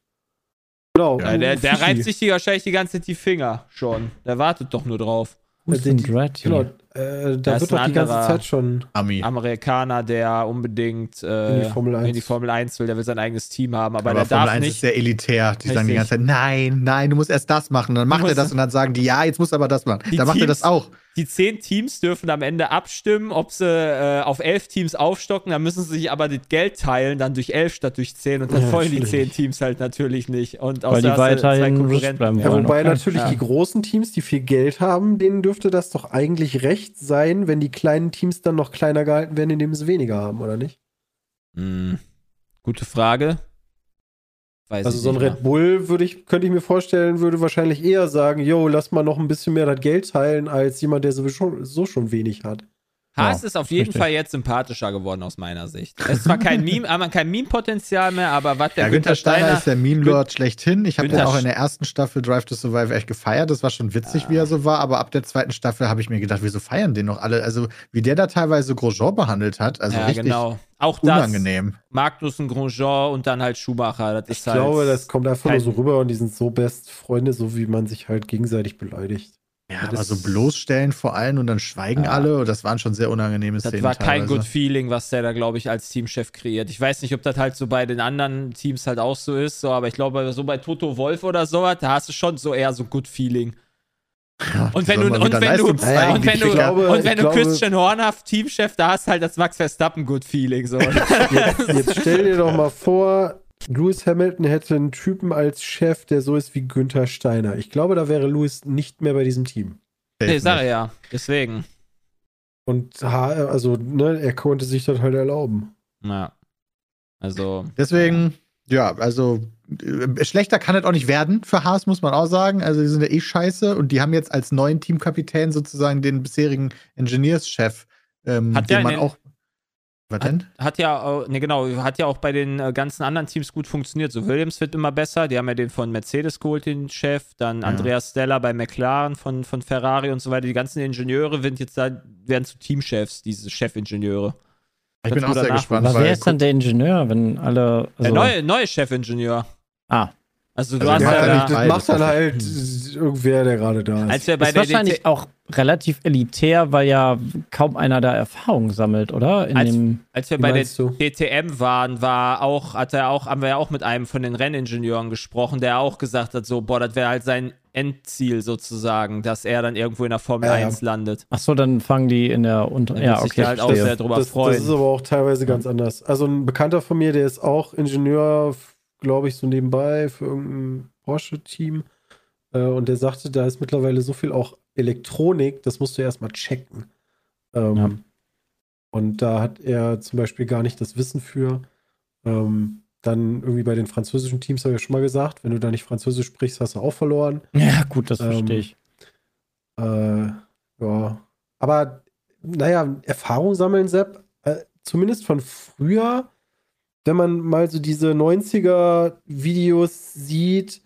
Genau. Ja, der, der Fifi. reibt sich die wahrscheinlich die ganze Zeit die Finger schon. Der wartet doch nur drauf. Who's Andretti? Genau, äh, da wird doch die ganze Zeit schon. Ami. Amerikaner, der unbedingt äh, In die Formel 1. in die Formel 1 will, der will sein eigenes Team haben, aber, Aber der Formel darf 1 nicht. ist sehr elitär. Die sagen die Richtig. ganze Zeit, nein, nein, du musst erst das machen. Dann macht er das und dann sagen die, ja, jetzt musst du aber das machen. Die Dann macht er Teams- das auch. Die zehn Teams dürfen am Ende abstimmen, ob sie äh, auf elf Teams aufstocken. Dann müssen sie sich aber das Geld teilen, dann durch elf statt durch zehn. Und dann Ja, folgen die zehn Teams halt natürlich nicht. Und Weil die weiterhin bleiben Ja, wollen. wobei okay. natürlich Ja. die großen Teams, die viel Geld haben, denen dürfte das doch eigentlich recht sein, wenn die kleinen Teams dann noch kleiner gehalten werden, indem sie weniger haben, oder nicht? Hm, gute Frage. Weiß Also so ein Red Bull würde ich, könnte ich mir vorstellen, würde wahrscheinlich eher sagen, yo, lass mal noch ein bisschen mehr das Geld teilen, als jemand, der sowieso so schon wenig hat. Haas Ja, ist auf jeden richtig. Fall jetzt sympathischer geworden aus meiner Sicht. Es ist zwar kein Meme, aber kein Meme-Potenzial mehr, aber was der Ja, Günther Steiner Steiner, ist der Meme-Lord schlechthin. Ich habe den auch in der ersten Staffel Drive to Survive echt gefeiert. Das war schon witzig, wie er so war. Aber ab der zweiten Staffel habe ich mir gedacht, wieso feiern den noch alle? Also, wie der da teilweise Grosjean behandelt hat. Also ja, richtig genau. Auch das, unangenehm. Magnussen, Grosjean und dann halt Schumacher. Das Ich halt, glaube, das kommt einfach nur so rüber und die sind so best Freunde, so wie man sich halt gegenseitig beleidigt. Ja, das aber so bloßstellen vor allem und dann schweigen Ja. alle. Und das waren schon sehr unangenehme Das Szenen. war kein teilweise. Good Feeling, was der da, glaube ich, als Teamchef kreiert. Ich weiß nicht, ob das halt so bei den anderen Teams halt auch so ist, so, aber ich glaube, so bei Toto Wolf oder sowas, da hast du schon so eher so Good Feeling. Ja, Und wenn du, und wenn du, und wenn du, glaube- und wenn du glaube- Christian Horner Teamchef, da hast halt das Max Verstappen Good Feeling. So. Jetzt, jetzt stell dir doch mal vor, Lewis Hamilton hätte einen Typen als Chef, der so ist wie Günther Steiner. Ich glaube, da wäre Lewis nicht mehr bei diesem Team. nee, sag ja. Deswegen. Und ha- also, ne, er konnte sich das halt erlauben. Ja. Also. Deswegen, ja, also äh, schlechter kann es auch nicht werden für Haas, muss man auch sagen. Also die sind ja eh scheiße und die haben jetzt als neuen Teamkapitän sozusagen den bisherigen Engineers-Chef, ähm, Hat der den man den- auch. Was denn? Hat ja, auch- ne genau, hat ja auch bei den äh, ganzen anderen Teams gut funktioniert. So Williams wird immer besser. Die haben ja den von Mercedes geholt, den Chef. Dann Ja. Andreas Stella bei McLaren von, von Ferrari und so weiter. Die ganzen Ingenieure werden jetzt da, werden zu Teamchefs, diese Chefingenieure. Ich bin Ganz auch sehr gespannt. Aber weil- wer ist dann der Ingenieur, wenn alle. Der Also, neue, neue Chefingenieur. Ah. Also du Also hast ja, ja da, macht dann halt irgendwer, der gerade da ist. als wir bei ist der wahrscheinlich DT auch relativ elitär, weil ja kaum einer da Erfahrung sammelt, oder? In Als- dem, Als wir bei der du? DTM waren, war auch, hat er auch, haben wir ja auch mit einem von den Renningenieuren gesprochen, der auch gesagt hat, so, boah, das wäre halt sein Endziel sozusagen, dass er dann irgendwo in der Formel Ja, ja. 1 landet. ach so, dann fangen die in der Unter. Da Ja, okay. halt auch sehr drüber das, freuen. das ist aber auch teilweise ganz anders. Also ein Bekannter von mir, der ist auch Ingenieur, glaube ich, so nebenbei für irgendein Porsche-Team. Äh, und der sagte, da ist mittlerweile so viel auch Elektronik, das musst du erstmal checken. Ähm, Ja. Und da hat er zum Beispiel gar nicht das Wissen für. Ähm, dann irgendwie bei den französischen Teams habe ich ja schon mal gesagt, wenn du da nicht Französisch sprichst, hast du auch verloren. Ja, gut, das Ähm, verstehe ich. Äh, ja. Aber, naja, Erfahrung sammeln, Sepp, äh, zumindest von früher, wenn man mal so diese 90er-Videos sieht,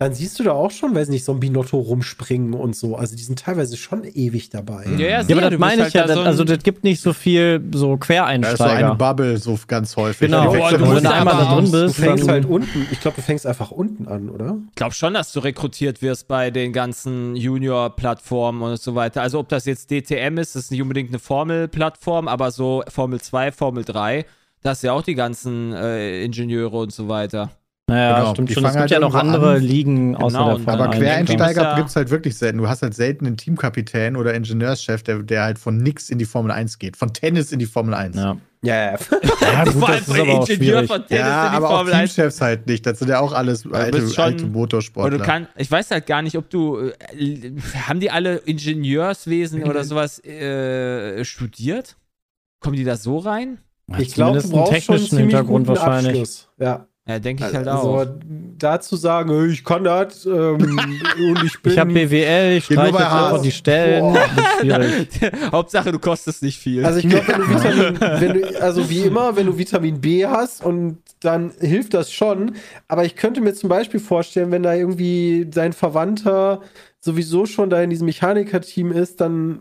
dann siehst du da auch schon, weiß nicht, so ein Binotto rumspringen und so. Also die sind teilweise schon ewig dabei. Ja, ja, Ja, aber du das meine bist ich ja, halt da das, so ein- also das gibt nicht so viel so Da ist so eine Quereinsteiger. Bubble so ganz häufig. Genau. Boah, du wenn du einmal da drin Du bist, fängst dann, halt unten, ich glaube, du fängst einfach unten an, oder? Ich glaube schon, dass du rekrutiert wirst bei den ganzen Junior-Plattformen und so weiter. Also ob das jetzt DTM ist, das ist nicht unbedingt eine Formel-Plattform, aber so Formel 2, Formel 3, da hast du ja auch die ganzen äh, Ingenieure und so weiter. naja, Genau, stimmt die schon. Es fangen gibt halt ja noch andere an. Ligen außer Genau, der und- Formel Aber 1. Quereinsteiger ja- gibt es halt wirklich selten. Du hast halt selten einen Teamkapitän oder Ingenieurschef, der, der halt von nix in die Formel 1 geht. Von Tennis in die Formel 1. Ja. Ja, ja, gut, Vor allem das ist aber auch Ingenieur schwierig. von Tennis Ja, in die aber auch Formel 1. Teamchefs halt nicht. Das sind ja auch alles alte, schon- alte Motorsportler. du kannst, ich weiß halt gar nicht, ob du, äh, haben die alle Ingenieurswesen oder sowas äh, studiert? Kommen die da so rein? Ich glaube, du einen brauchst schon einen technischen ziemlich Hintergrund guten wahrscheinlich. Abschluss. Ja. Ja, denke ich halt Also auch. dazu sagen, hey, ich kann das ähm, und ich bin. Ich habe BWL, ich streiche einfach die Stellen. Hauptsache, du kostest nicht viel. Also ich glaube, wenn du Vitamin, wenn du, also wie immer, wenn du Vitamin B hast und dann hilft das schon. Aber ich könnte mir zum Beispiel vorstellen, wenn da irgendwie dein Verwandter sowieso schon da in diesem Mechaniker-Team ist, dann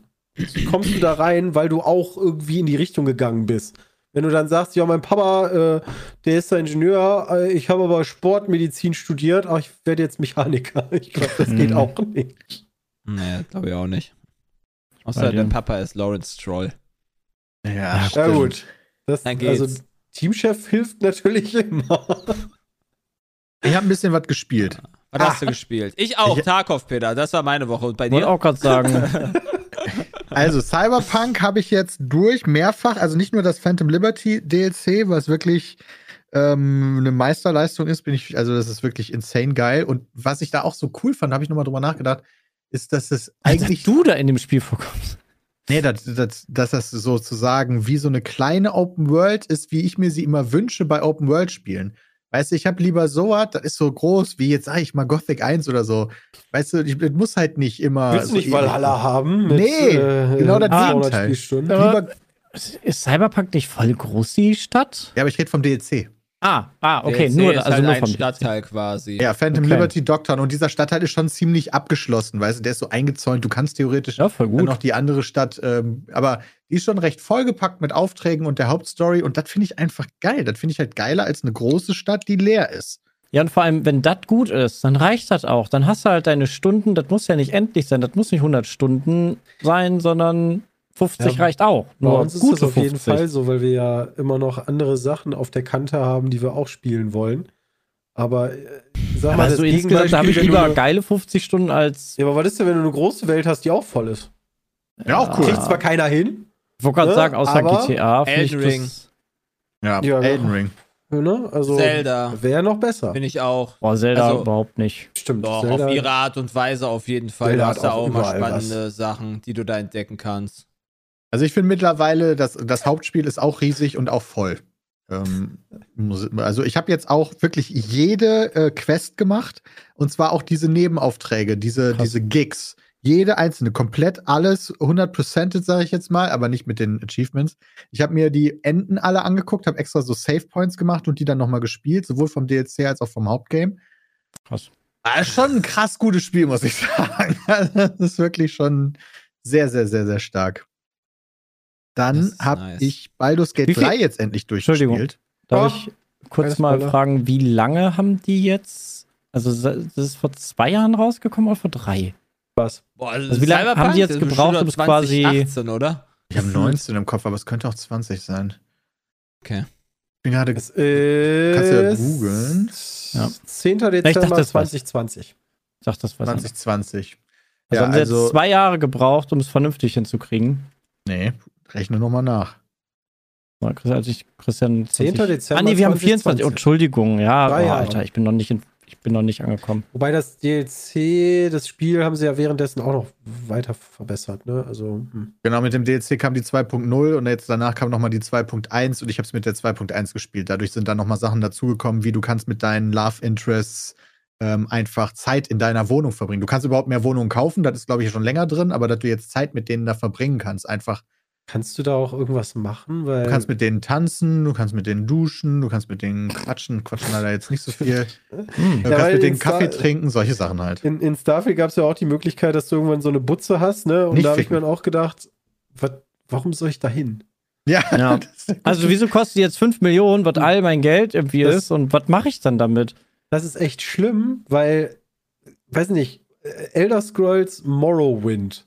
kommst du da rein, weil du auch irgendwie in die Richtung gegangen bist. Wenn du dann sagst, ja, mein Papa, äh, der ist der Ingenieur, äh, ich habe aber Sportmedizin studiert, aber ich werde jetzt Mechaniker. Ich glaube, das geht Mhm. auch nicht. nee, glaube ich auch nicht. Außer dir. dein Papa ist Lawrence Stroll. Ja, Ja gut. Das, Dann geht's. also Teamchef hilft natürlich immer. Ich habe ein bisschen was gespielt. Was Ah. hast du gespielt? Ich auch, Ich- Tarkov, Peter. Das war meine Woche. Und bei Ich wollte dir? auch gerade sagen, Also Cyberpunk habe ich jetzt durch mehrfach, also nicht nur das Phantom Liberty DLC, was wirklich ähm, eine Meisterleistung ist, bin ich, also das ist wirklich insane geil. Und was ich da auch so cool fand, habe ich nochmal drüber nachgedacht, ist, dass es eigentlich eigentlich du da in dem Spiel vorkommst. Nee, dass, dass, dass das sozusagen wie so eine kleine Open World ist, wie ich mir sie immer wünsche bei Open World Spielen. Weißt du, ich habe lieber sowas, das ist so groß wie jetzt sag ich mal Gothic 1 oder so. Weißt du, ich, muss halt nicht immer. Willst du so nicht Valhalla haben? äh, Nee, genau das 200 Gegenteil. Lieber, Ist Cyberpunk nicht voll groß, die Stadt? ja, aber ich rede vom DLC. Ah, ah, okay, nur, ist also halt nur ein vom Stadtteil quasi. Ja, Phantom Okay. Liberty Doctor. Und dieser Stadtteil ist schon ziemlich abgeschlossen, weißt du, der ist so eingezäunt. Du kannst theoretisch Ja, voll dann gut. noch die andere Stadt, ähm, aber die ist schon recht vollgepackt mit Aufträgen und der Hauptstory. Und das finde ich einfach geil. Das finde ich halt geiler als eine große Stadt, die leer ist. Ja, und vor allem, wenn das gut ist, dann reicht das auch. Dann hast du halt deine Stunden, das muss ja nicht endlich sein, das muss nicht 100 Stunden sein, sondern 50 Ja, reicht auch. Bei Nur uns ist gute das auf 50. jeden Fall so, weil wir ja immer noch andere Sachen auf der Kante haben, die wir auch spielen wollen. Aber äh, sag Aber mal, so das insgesamt habe ich lieber du geile 50 Stunden als. Ja, aber was ist denn, wenn du eine große Welt hast, die auch voll ist? Ja, auch cool. Kriegt zwar keiner hin, Ich wollte gerade Ne, sagen, außer aber GTA Elden Ring. Ja, Ja, Elden Ring. ne? Also Zelda. wäre noch besser. Bin ich auch. Boah, Zelda Also- überhaupt nicht. Stimmt. Doch, Zelda- auf ihre Art und Weise auf jeden Fall. Zelda Da hat hast du auch auch mal überall spannende Sachen, die du da entdecken kannst. Also ich finde mittlerweile, das, das Hauptspiel ist auch riesig und auch voll. Ähm, also ich habe jetzt auch wirklich jede äh, Quest gemacht und zwar auch diese Nebenaufträge, diese, Krass. diese Gigs. Jede einzelne, komplett alles, 100% sage ich jetzt mal, aber nicht mit den Achievements. Ich habe mir die Enden alle angeguckt, habe extra so Save Points gemacht und die dann nochmal gespielt, sowohl vom DLC als auch vom Hauptgame. Krass. Ah, ist schon ein krass gutes Spiel, muss ich sagen. Also, Das ist wirklich schon sehr, sehr, sehr, sehr stark. Dann habe nice. ich Baldur's Gate Wie viel- 3 jetzt endlich Entschuldigung. durchgespielt. Darf Oh, ich kurz mal Spoiler. fragen, wie lange haben die jetzt? Also, das ist vor zwei Jahren rausgekommen oder vor drei? was. Boah, Also wie lange haben die jetzt gebraucht, um es quasi- 2018, oder? Ich habe 19 im Kopf, aber es könnte auch 20 sein. Okay. Ich bin gerade. Es Kannst du ja googeln. Ja. 10. dachte, Dezember das war's. 2020. Ich dachte, das war 2020. Also ja, haben sie also. jetzt zwei Jahre gebraucht, um es vernünftig hinzukriegen. nee, rechne nochmal nach. Also ich, Christian. 10. 20 Dezember Ah, nee, wir haben 2020. 24. Oh, Entschuldigung, ja, Drei oh. Alter, ich bin noch nicht in, ich bin noch nicht angekommen. Wobei das DLC, das Spiel haben sie ja währenddessen auch noch weiter verbessert, ne? Also, hm. Genau, mit dem DLC kam die 2.0 und jetzt danach kam nochmal die 2.1 und ich habe es mit der 2.1 gespielt. Dadurch sind dann nochmal Sachen dazugekommen, wie du kannst mit deinen Love Interests ähm, einfach Zeit in deiner Wohnung verbringen. Du kannst überhaupt mehr Wohnungen kaufen, das ist, glaube ich, schon länger drin, aber dass du jetzt Zeit mit denen da verbringen kannst, einfach. Kannst du da auch irgendwas machen? Weil Du kannst mit denen tanzen, du kannst mit denen duschen, du kannst mit denen quatschen, quatschen leider jetzt nicht so viel. Hm. Du Ja, kannst mit denen Star- Kaffee trinken, solche Sachen halt. in, in Starfield gab es ja auch die Möglichkeit, dass du irgendwann so eine Butze hast, ne? Und Nicht da habe ich mir dann auch gedacht, wat, warum soll ich da hin? Ja, Ja. Also wieso kostet die jetzt 5 Millionen, was all mein Geld irgendwie Das- ist und was mache ich dann damit? Das ist echt schlimm, weil, weiß nicht, Elder Scrolls Morrowind,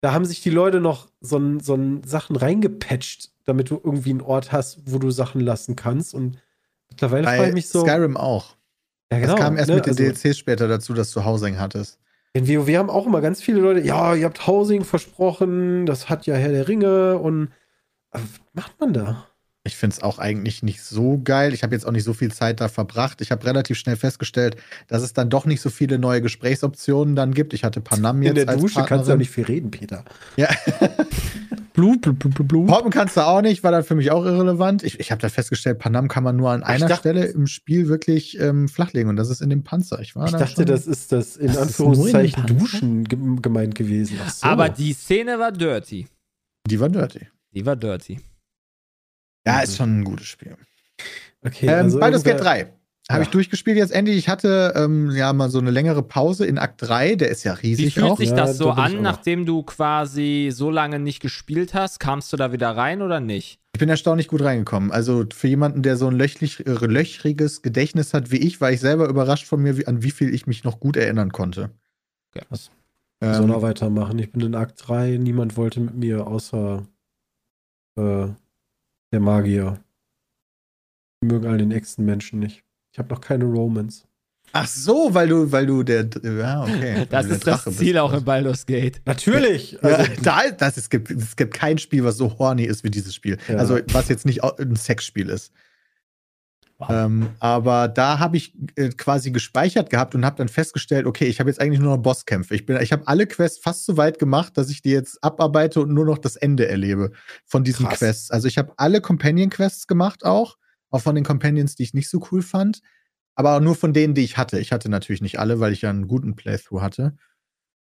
da haben sich die Leute noch so ein, so ein Sachen reingepatcht, damit du irgendwie einen Ort hast, wo du Sachen lassen kannst. Und mittlerweile frage bei ich mich so. Skyrim auch. ja, Das kam erst ne? mit den Also, DLCs später dazu, dass du Housing hattest. In WoW haben auch immer ganz viele Leute, ja, ihr habt Housing versprochen, das hat ja Herr der Ringe und aber was macht man da? Ich finde es auch eigentlich nicht so geil. Ich habe jetzt auch nicht so viel Zeit da verbracht. Ich habe relativ schnell festgestellt, dass es dann doch nicht so viele neue Gesprächsoptionen dann gibt. Ich hatte Panam jetzt In der als Dusche kannst du ja Partnerin. nicht viel reden, Peter. Ja. Blub, blub, blub, blub. Poppen kannst du auch nicht, war dann für mich auch irrelevant. Ich, ich habe da festgestellt, Panam kann man nur an Ich einer dachte- Stelle im Spiel wirklich ähm, flachlegen und das ist in dem Panzer. Ich, war Ich da dachte, schon- das ist das in Das in Anführungszeichen Panzer? Duschen gem- gemeint gewesen. So. Aber die Szene war dirty. die war dirty. Die war dirty. Ja, Mhm. ist schon ein gutes Spiel. okay, Ähm, also Baldur's Gate irgendwer- 3. Habe Ja. ich durchgespielt jetzt endlich. Ich hatte ähm, ja mal so eine längere Pause in Akt 3. Der ist ja Wie riesig fühlt auch. sich Ja, das so da bin ich an, nachdem du quasi so lange nicht gespielt hast? Kamst du da wieder rein oder nicht? Ich bin erstaunlich gut reingekommen. Also für jemanden, der so ein löchlich, äh, löchriges Gedächtnis hat wie ich, war ich selber überrascht von mir, wie, an wie viel ich mich noch gut erinnern konnte. Okay. Wir sollen auch Ähm, weitermachen. Ich bin in Akt 3. Niemand wollte mit mir außer äh, der Magier. Die mögen all den Echsenmenschen nicht. Ich habe noch keine Romans. ach so, weil du, weil du der, ja, okay. Das ist das Ziel bist. auch in Baldur's Gate. Natürlich! Ja, Also, da, das, es, gibt, es gibt kein Spiel, was so horny ist wie dieses Spiel. Ja. Also, was jetzt nicht ein Sexspiel ist. Wow. Ähm, aber da habe ich äh, quasi gespeichert gehabt und habe dann festgestellt, okay, ich habe jetzt eigentlich nur noch Bosskämpfe. Ich, bin, ich habe alle Quests fast so weit gemacht, dass ich die jetzt abarbeite und nur noch das Ende erlebe von diesen Krass. Quests. Also ich habe alle Companion-Quests gemacht auch, auch von den Companions, die ich nicht so cool fand, aber auch nur von denen, die ich hatte. Ich hatte natürlich nicht alle, weil ich ja einen guten Playthrough hatte.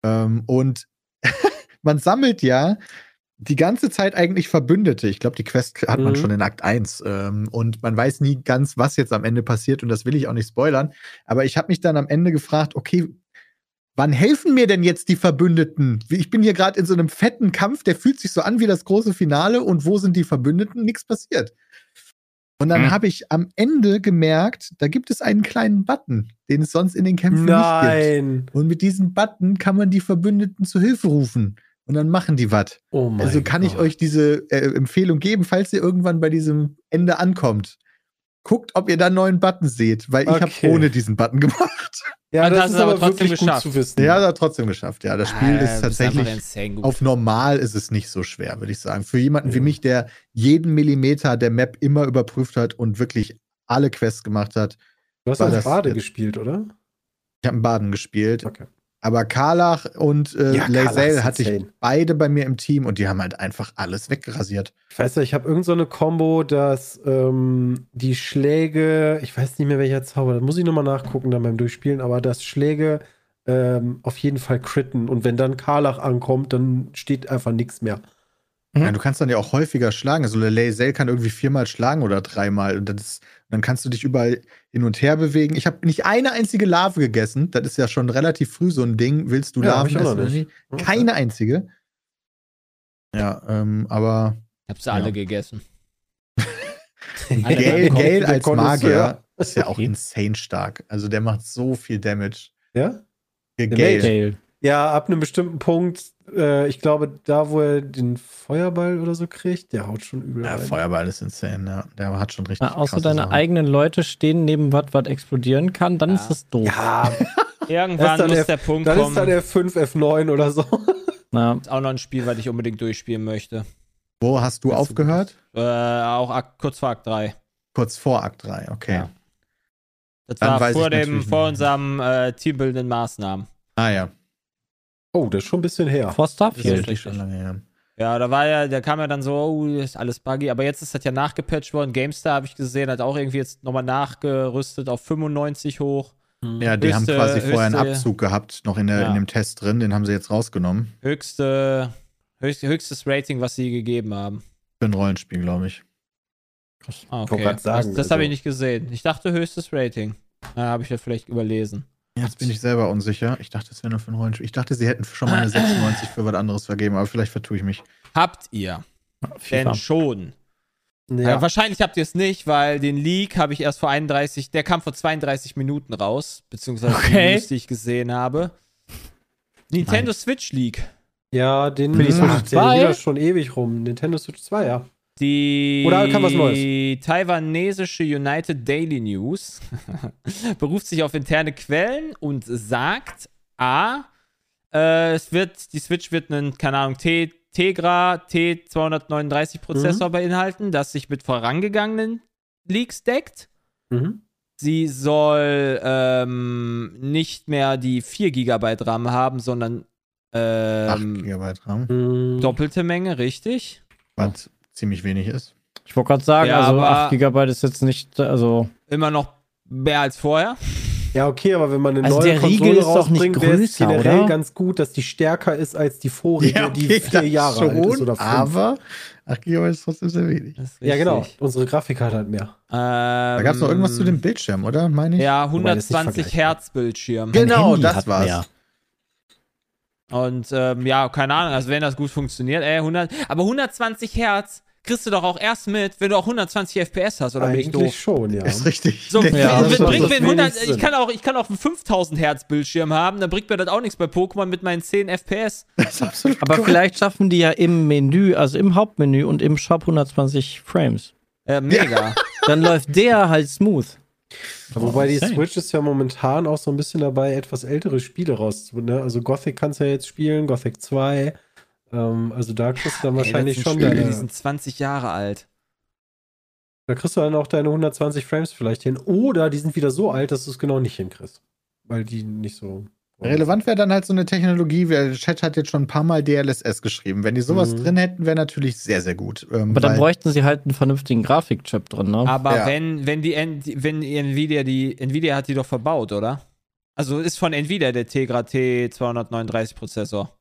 Ähm, und man sammelt ja die ganze Zeit eigentlich Verbündete. Ich glaube, die Quest hat man Mhm. schon in Akt 1. Ähm, und man weiß nie ganz, was jetzt am Ende passiert. Und das will ich auch nicht spoilern. Aber ich habe mich dann am Ende gefragt, okay, wann helfen mir denn jetzt die Verbündeten? Ich bin hier gerade in so einem fetten Kampf, der fühlt sich so an wie das große Finale. Und wo sind die Verbündeten? Nichts passiert. Und dann Hm. habe ich am Ende gemerkt, da gibt es einen kleinen Button, den es sonst in den Kämpfen nicht gibt. nein! Und mit diesem Button kann man die Verbündeten zu Hilfe rufen. Und dann machen die was. Oh Also kann ich Gott. euch diese äh, Empfehlung geben, falls ihr irgendwann bei diesem Ende ankommt. Guckt, ob ihr da einen neuen Button seht, weil ich Okay. habe ohne diesen Button gemacht. Ja, das hast ist aber trotzdem wirklich gut geschafft. zu wissen. Ja, hat trotzdem geschafft. Ja, das Spiel Ah, ist tatsächlich auf normal ist es nicht so schwer, würde ich sagen. Für jemanden wie Ja. mich, der jeden Millimeter der Map immer überprüft hat und wirklich alle Quests gemacht hat. Du hast war als das Bade gespielt, oder? Ich habe einen Baden gespielt. Okay. Aber Karlach und äh, Ja, ist hatte ich beide bei mir im Team und die haben halt einfach alles weggerasiert. Ich weiß ja, ich habe irgend so eine Combo, dass ähm, die Schläge, ich weiß nicht mehr welcher Zauber, da muss ich nochmal nachgucken dann beim Durchspielen, aber dass Schläge ähm, auf jeden Fall critten und wenn dann Karlach ankommt, dann steht einfach nichts mehr. Mhm. Ja, du kannst dann ja auch häufiger schlagen. Also Lae'zel kann irgendwie viermal schlagen oder dreimal. Und das ist, dann kannst du dich überall hin und her bewegen. Ich habe nicht eine einzige Larve gegessen. Das ist ja schon relativ früh so ein Ding. Willst du Ja, Larven essen? oder nicht. nicht? Keine einzige. Ja, ähm, aber Ich hab sie alle Ja. gegessen. Gale, Kommt Gale der als. Magier ist ja auch Okay. insane stark. Also der macht so viel Damage. Ja? Gale. Ja, ab einem bestimmten Punkt, äh, ich glaube, da, wo er den Feuerball oder so kriegt, der haut schon übel Ja, rein. Feuerball ist insane, ja. Der hat schon richtig Ja, außer deine Sachen. eigenen Leute stehen neben was, was explodieren kann, dann Ja. ist das doof. Ja, Irgendwann Das ist dann muss der- der Punkt dann ist kommen. da der 5F9 oder so. Na, ist auch noch ein Spiel, was ich unbedingt durchspielen möchte. Wo hast du Das ist aufgehört? Äh, auch Akt, kurz vor Akt 3. Kurz vor Akt 3, okay. Ja. Das Dann war vor, dem, vor unserem äh, teambildenden Maßnahmen. Ah ja. Oh, das ist schon ein bisschen her. vor Das ist Starfield. schon lange her. Ja, da war ja, da kam ja dann so, oh, ist alles buggy, aber jetzt ist das ja nachgepatcht worden. GameStar habe ich gesehen, hat auch irgendwie jetzt nochmal nachgerüstet auf 95 hoch. Ja, die haben Höchste- quasi vorher einen höchste- Abzug gehabt, noch in, der, Ja. in dem Test drin, den haben sie jetzt rausgenommen. Höchste, höchst, höchstes Rating, was sie gegeben haben. Für ein Rollenspiel, glaube ich. Ah, Ich okay. grad sagen, das das habe also- ich nicht gesehen. Ich dachte höchstes Rating. Na, habe ich ja vielleicht überlesen. Jetzt bin ich selber unsicher. Ich dachte, es wäre nur für ein Rollenspiel. Ich dachte, sie hätten schon mal eine 96 für was anderes vergeben, aber vielleicht vertue ich mich. Habt ihr denn schon? Ja. Äh, wahrscheinlich habt ihr es nicht, weil den Leak habe ich erst vor 31, der kam vor 32 Minuten raus, beziehungsweise Okay. die News, die ich gesehen habe. Nintendo Switch Leak. Ja, den Switch der 2? geht das schon ewig rum. Nintendo Switch 2, ja. Die Oder kam was Neues? taiwanesische United Daily News beruft sich auf interne Quellen und sagt, A, äh, es wird, die Switch wird einen, keine Ahnung, T Tegra T239 Prozessor Mhm. beinhalten, das sich mit vorangegangenen Leaks deckt. Mhm. Sie soll ähm, nicht mehr die 4 GB RAM haben, sondern 8 Ähm, GB RAM, Hm, doppelte Menge, richtig. was ziemlich wenig ist. Ich wollte gerade sagen, Ja, also aber- 8 GB ist jetzt nicht, also Immer noch mehr als vorher. Ja, okay, aber wenn man eine Also neue der Riegel Konsole ist doch nicht größer, generell oder? ganz gut, dass die stärker ist als die vorige, die vier Jahre alt ist oder fünf. aber 8 GB ist trotzdem sehr wenig. Ist ja, genau. Unsere Grafikkarte hat mehr. Ähm, Da gab es noch irgendwas zu dem Bildschirm, oder? Meine ich? Ja, Wobei das nicht 120 vergleichbar Hertz Bildschirm. Genau, das war's. mehr. Und ähm, ja, keine Ahnung, also wenn das gut funktioniert, ey, 100, aber 120 Hertz kriegst du doch auch erst mit, wenn du auch 120 FPS hast, oder bin ich Eigentlich doof? schon, ja. Ist richtig. So, Ja, bring- das bring, wenn 100, wenig ich kann auch, ich kann auch einen 5000 Hertz Bildschirm haben, dann bringt mir das auch nichts bei Pokémon mit meinen 10 FPS. Das ist absolut Aber korrekt. vielleicht schaffen die ja im Menü, also im Hauptmenü und im Shop 120 Frames. Äh, mega. Dann läuft der halt smooth. Wobei die Insane. Switch ist ja momentan auch so ein bisschen dabei, etwas ältere Spiele rauszuholen. Ne? Also Gothic kannst du ja jetzt spielen, Gothic 2. Ähm, also da kriegst du dann wahrscheinlich Ey, das schon sind Spiele, deine, Die sind 20 Jahre alt. da kriegst du dann auch deine 120 Frames vielleicht hin. Oder die sind wieder so alt, dass du es genau nicht hinkriegst. Weil die nicht so. Relevant wäre dann halt so eine Technologie, der Chat hat jetzt schon ein paar Mal DLSS geschrieben. Wenn die sowas Mhm. drin hätten, wäre natürlich sehr, sehr gut. Ähm, Aber dann bräuchten sie halt einen vernünftigen Grafikchip drin, ne? Aber Ja. wenn, wenn die, wenn die Nvidia die, Nvidia hat die doch verbaut, oder? Also ist von Nvidia der Tegra T239 Prozessor.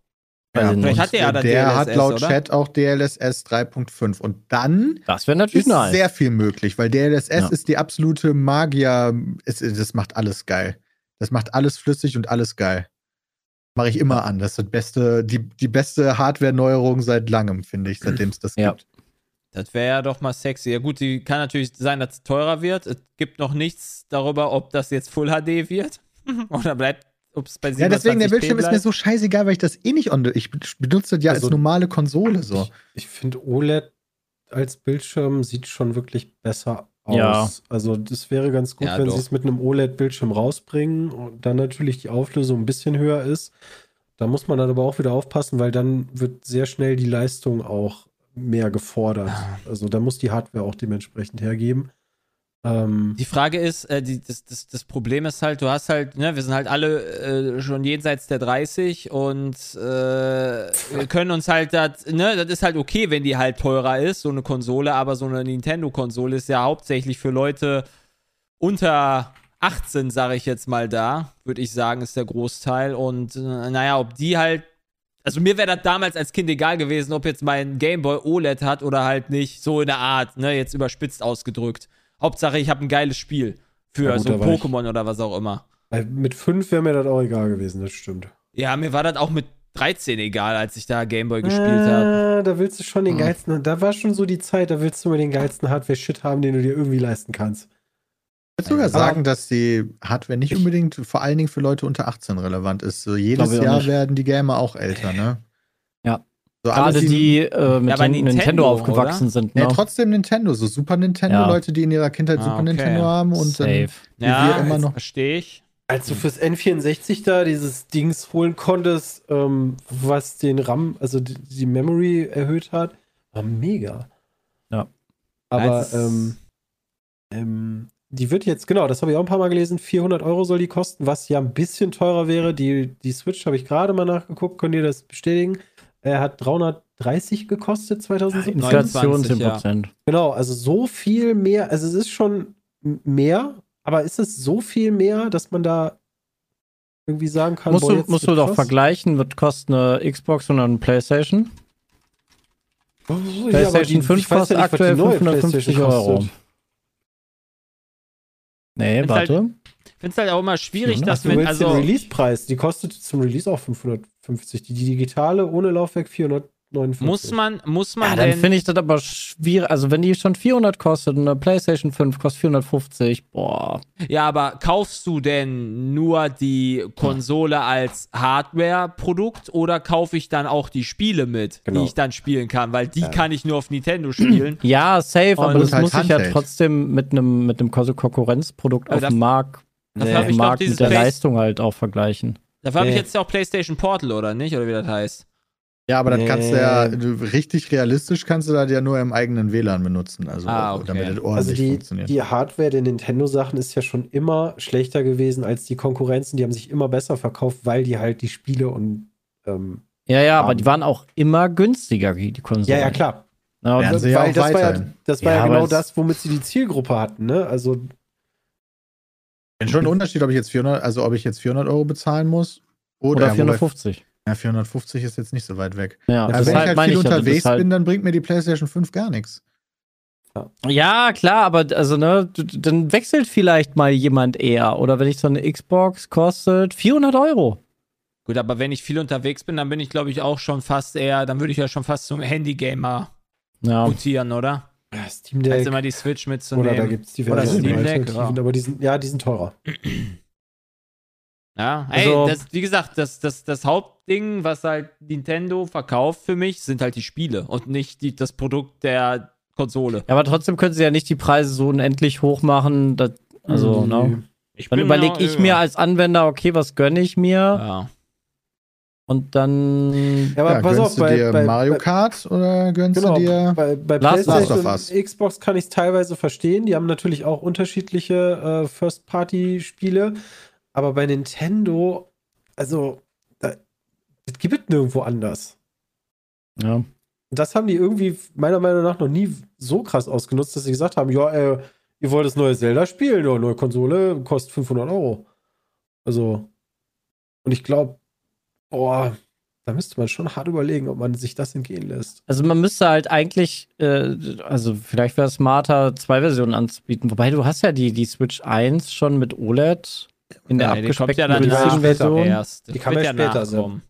Ich Vielleicht hat der ja dann der DLSS, hat laut oder? Chat auch DLSS 3.5. Und dann Das wäre natürlich ist nice. sehr viel möglich, weil DLSS Ja. ist die absolute Magier. Es, das macht alles geil. Das macht alles flüssig und alles geil. Mache ich immer an. Das ist das beste, die, die beste Hardware-Neuerung seit langem, finde ich, seitdem es das Ja. gibt. Das wäre ja doch mal sexy. Ja gut, die kann natürlich sein, dass es teurer wird. Es gibt noch nichts darüber, ob das jetzt Full HD wird. Oder bleibt, ob es bei Ja, deswegen, der 720p Bildschirm ist mir so scheißegal, weil ich das eh nicht on Ich benutze das ja Also, als normale Konsole so. Ich, ich finde OLED als Bildschirm sieht schon wirklich besser aus. Ja. Also das wäre ganz gut, Ja, wenn sie es mit einem OLED-Bildschirm rausbringen und dann natürlich die Auflösung ein bisschen höher ist. Da muss man dann aber auch wieder aufpassen, weil dann wird sehr schnell die Leistung auch mehr gefordert. Also da muss die Hardware auch dementsprechend hergeben. Ähm, Die Frage ist, äh, die, das, das, das Problem ist halt, du hast halt, ne, wir sind halt alle äh, schon jenseits der 30 und äh, wir können uns halt das, ne, das ist halt okay, wenn die halt teurer ist, so eine Konsole, aber so eine Nintendo-Konsole ist ja hauptsächlich für Leute unter 18, sage ich jetzt mal da, würde ich sagen, ist der Großteil. Und äh, naja, ob die halt. Also mir wäre das damals als Kind egal gewesen, ob jetzt mein Gameboy OLED hat oder halt nicht, so in der Art, ne, jetzt überspitzt ausgedrückt. Hauptsache, ich habe ein geiles Spiel für Ja, gut, so Pokémon oder was auch immer. weil mit fünf wäre mir das auch egal gewesen, das stimmt. Ja, mir war das auch mit 13 egal, als ich da Gameboy gespielt habe. Ah, Da willst du schon den Ah. geilsten, da war schon so die Zeit, da willst du mal den geilsten Hardware-Shit haben, den du dir irgendwie leisten kannst. Ich würde sogar sagen, dass die Hardware nicht unbedingt vor allen Dingen für Leute unter 18 relevant ist. So jedes Jahr werden die Gamer auch älter, ne? So alles Gerade die äh, mit Ja, Nintendo, Nintendo, aufgewachsen sind, ne? Ja, trotzdem Nintendo, so Super Nintendo, Ja. Leute, die in ihrer Kindheit Ah, Super okay. Nintendo haben und dann Safe. wie Ja, wir immer noch. verstehe ich. Als du fürs N64 da dieses Dings holen konntest, ähm, was den RAM, also die, die Memory erhöht hat, war mega. Ja. Aber ähm, ähm, die wird jetzt, genau, das habe ich auch ein paar Mal gelesen, 400 Euro soll die kosten, was ja ein bisschen teurer wäre. Die, die Switch habe ich gerade mal nachgeguckt, könnt ihr das bestätigen? Er hat 330 gekostet 2017. Inflation 29, ja. 10%. Genau, also so viel mehr, also es ist schon mehr, aber ist es so viel mehr, dass man da irgendwie sagen kann, Musst boah, du, musst du doch vergleichen, wird kosten eine Xbox und eine Playstation. Oh, ja, PlayStation 5 kostet ja nicht, was die aktuell neue 550 PlayStation Euro. kostet. Nee, halt- warte. Ich finde es halt auch immer schwierig, Ja, dass Du mit, also. den Release-Preis, die kostet zum Release auch 550. Die, die digitale ohne Laufwerk 459. Muss man, muss man Ja, dann finde ich das aber schwierig. Also, wenn die schon 400 kostet und eine PlayStation 5 kostet 450, boah. Ja, aber kaufst du denn nur die Konsole als Hardware-Produkt oder kaufe ich dann auch die Spiele mit, Genau. die ich dann spielen kann? Weil die kann ich nur auf Nintendo spielen. Ja, safe, Und aber das halt muss ich ja Handheld. trotzdem mit einem mit einem Konkurrenzprodukt Aber auf dem Markt, das äh, hab auf ich dem Markt mit der Leistung halt auch vergleichen. Dafür habe ich Nee. jetzt ja auch PlayStation Portal, oder nicht? Oder wie das heißt. Ja, aber das kannst du ja, du, richtig realistisch kannst du das ja nur im eigenen WLAN benutzen, also Ah, okay. damit das ordentlich Also die, funktioniert. die Hardware der Nintendo-Sachen ist ja schon immer schlechter gewesen als die Konkurrenzen. Die haben sich immer besser verkauft, weil die halt die Spiele und ähm, Ja, ja, aber haben. die waren auch immer günstiger, die die Konsolen. ja, ja, klar. Ja, und, ja Weil das war ja, das war Ja, ja, aber genau das, womit sie die Zielgruppe hatten, ne? Also, Wenn schon ein Unterschied, ob ich jetzt 400, also ob ich jetzt 400 Euro bezahlen muss oder, oder ja, wobei- 450. Ja, 450 ist jetzt nicht so weit weg. Ja, Also das wenn ich halt meine viel ja, das unterwegs halt- bin, dann bringt mir die PlayStation 5 gar nichts. Ja, klar, aber also, ne, dann wechselt vielleicht mal jemand eher. Oder wenn ich so eine Xbox kostet 400 Euro. Gut, aber wenn ich viel unterwegs bin, dann bin ich, glaube ich, auch schon fast eher, dann würde ich ja schon fast zum Handy-Gamer Ja. mutieren, oder? ja, Steam Als Deck. immer die Switch Oder mitzunehmen. da gibt es diverse Oder Steam andere Deck, ja. aber die sind, ja, die sind teurer. Ja, ey, Also- das, wie gesagt, das, das, das Hauptding, was halt Nintendo verkauft für mich, sind halt die Spiele und nicht die, das Produkt der Konsole. Ja, aber trotzdem können sie ja nicht die Preise so unendlich hoch machen. dass- also, Mhm. ne? Ich Dann überlege noch- ich mir als Anwender, okay, was gönne ich mir? Ja. Und dann. Ja, aber Ja, pass gönnst auf, du bei, dir bei, Mario bei, Kart oder gönnst genau, du dir. bei, bei Last PlayStation Us. und Xbox kann ich es teilweise verstehen. Die haben natürlich auch unterschiedliche äh, First-Party-Spiele. Aber bei Nintendo, also, das gibt es nirgendwo anders. Ja. Und das haben die irgendwie meiner Meinung nach noch nie so krass ausgenutzt, dass sie gesagt haben, ja, äh, ihr wollt das neue Zelda spielen, ja, neue Konsole kostet 500 Euro. Also, und ich glaube, boah, da müsste man schon hart überlegen, ob man sich das entgehen lässt. Also man müsste halt eigentlich, äh, also vielleicht wäre es smarter, zwei Versionen anzubieten. Wobei du hast ja die, die Switch 1 schon mit OLED in der Nee, die kommt abgespeckten ja dann Version. erst. Die Das kann ja später sein. nachkommen.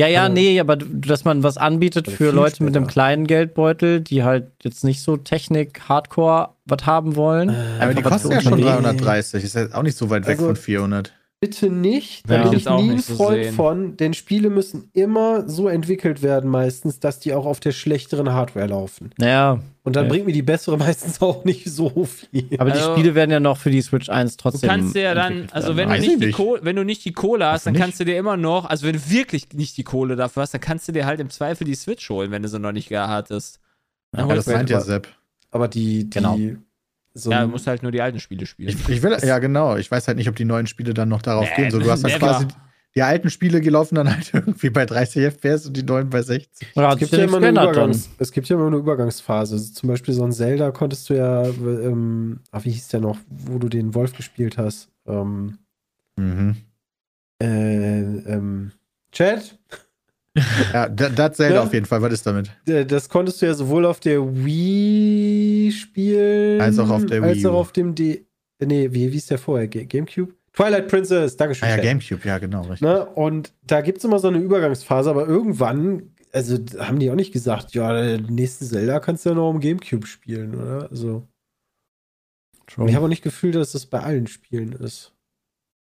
Ja, ja, Aber- nee, aber dass man was anbietet Also für Leute mit einem später. kleinen Geldbeutel, die halt jetzt nicht so Technik-Hardcore was haben wollen. Aber die kosten ja schon unternehmen. 330. Ist ja auch nicht so weit weg Also- von 400. Bitte nicht. Da Ja. bin Ich ich nie ein nicht so Freund sehen. von, denn Spiele müssen immer so entwickelt werden, meistens, dass die auch auf der schlechteren Hardware laufen. Naja, Und dann Ja. bringt mir die bessere meistens auch nicht so viel. aber Also- die Spiele werden ja noch für die Switch 1 Du trotzdem. kannst dir ja dann, also wenn du, ich nicht die nicht. Kohle, wenn du nicht die Kohle hast, dann nicht? kannst du dir immer noch, also wenn du wirklich nicht die Kohle dafür hast, dann kannst du dir halt im Zweifel die Switch holen, wenn du sie noch nicht gar hattest. Dann Ja, holst das du- meint ja aber- Sepp. Aber die, die Genau. So ja, du musst halt nur die alten Spiele spielen. Ich, ich will, ja, genau. Ich weiß halt nicht, ob die neuen Spiele dann noch darauf Nee, gehen. So, du hast dann never. quasi. Die alten Spiele, die laufen dann halt irgendwie bei 30 FPS und die neuen bei 60. Ja, hat es, gibt ja immer eine dann. Übergangs, es gibt ja immer eine Übergangsphase. Also zum Beispiel so ein Zelda konntest du ja, ähm, ach, wie hieß der noch, wo du den Wolf gespielt hast? Ähm, Mhm. äh, ähm, Chat? Ja, da- das Zelda Ja. auf jeden Fall. Was ist damit? Das konntest du ja sowohl auf der Wii spielen, Als auch auf der als Wii U. auch auf dem D. Nee, wie, wie ist der vorher? Ga- Gamecube? Twilight Princess, Dankeschön. Ah ja. Gamecube, ja, genau. Richtig. Ne? Und da gibt es immer so eine Übergangsphase, aber irgendwann, also haben die auch nicht gesagt, ja, der nächste Zelda kannst du ja noch im Gamecube spielen, oder? Also, ich habe auch nicht gefühlt, dass das bei allen Spielen ist.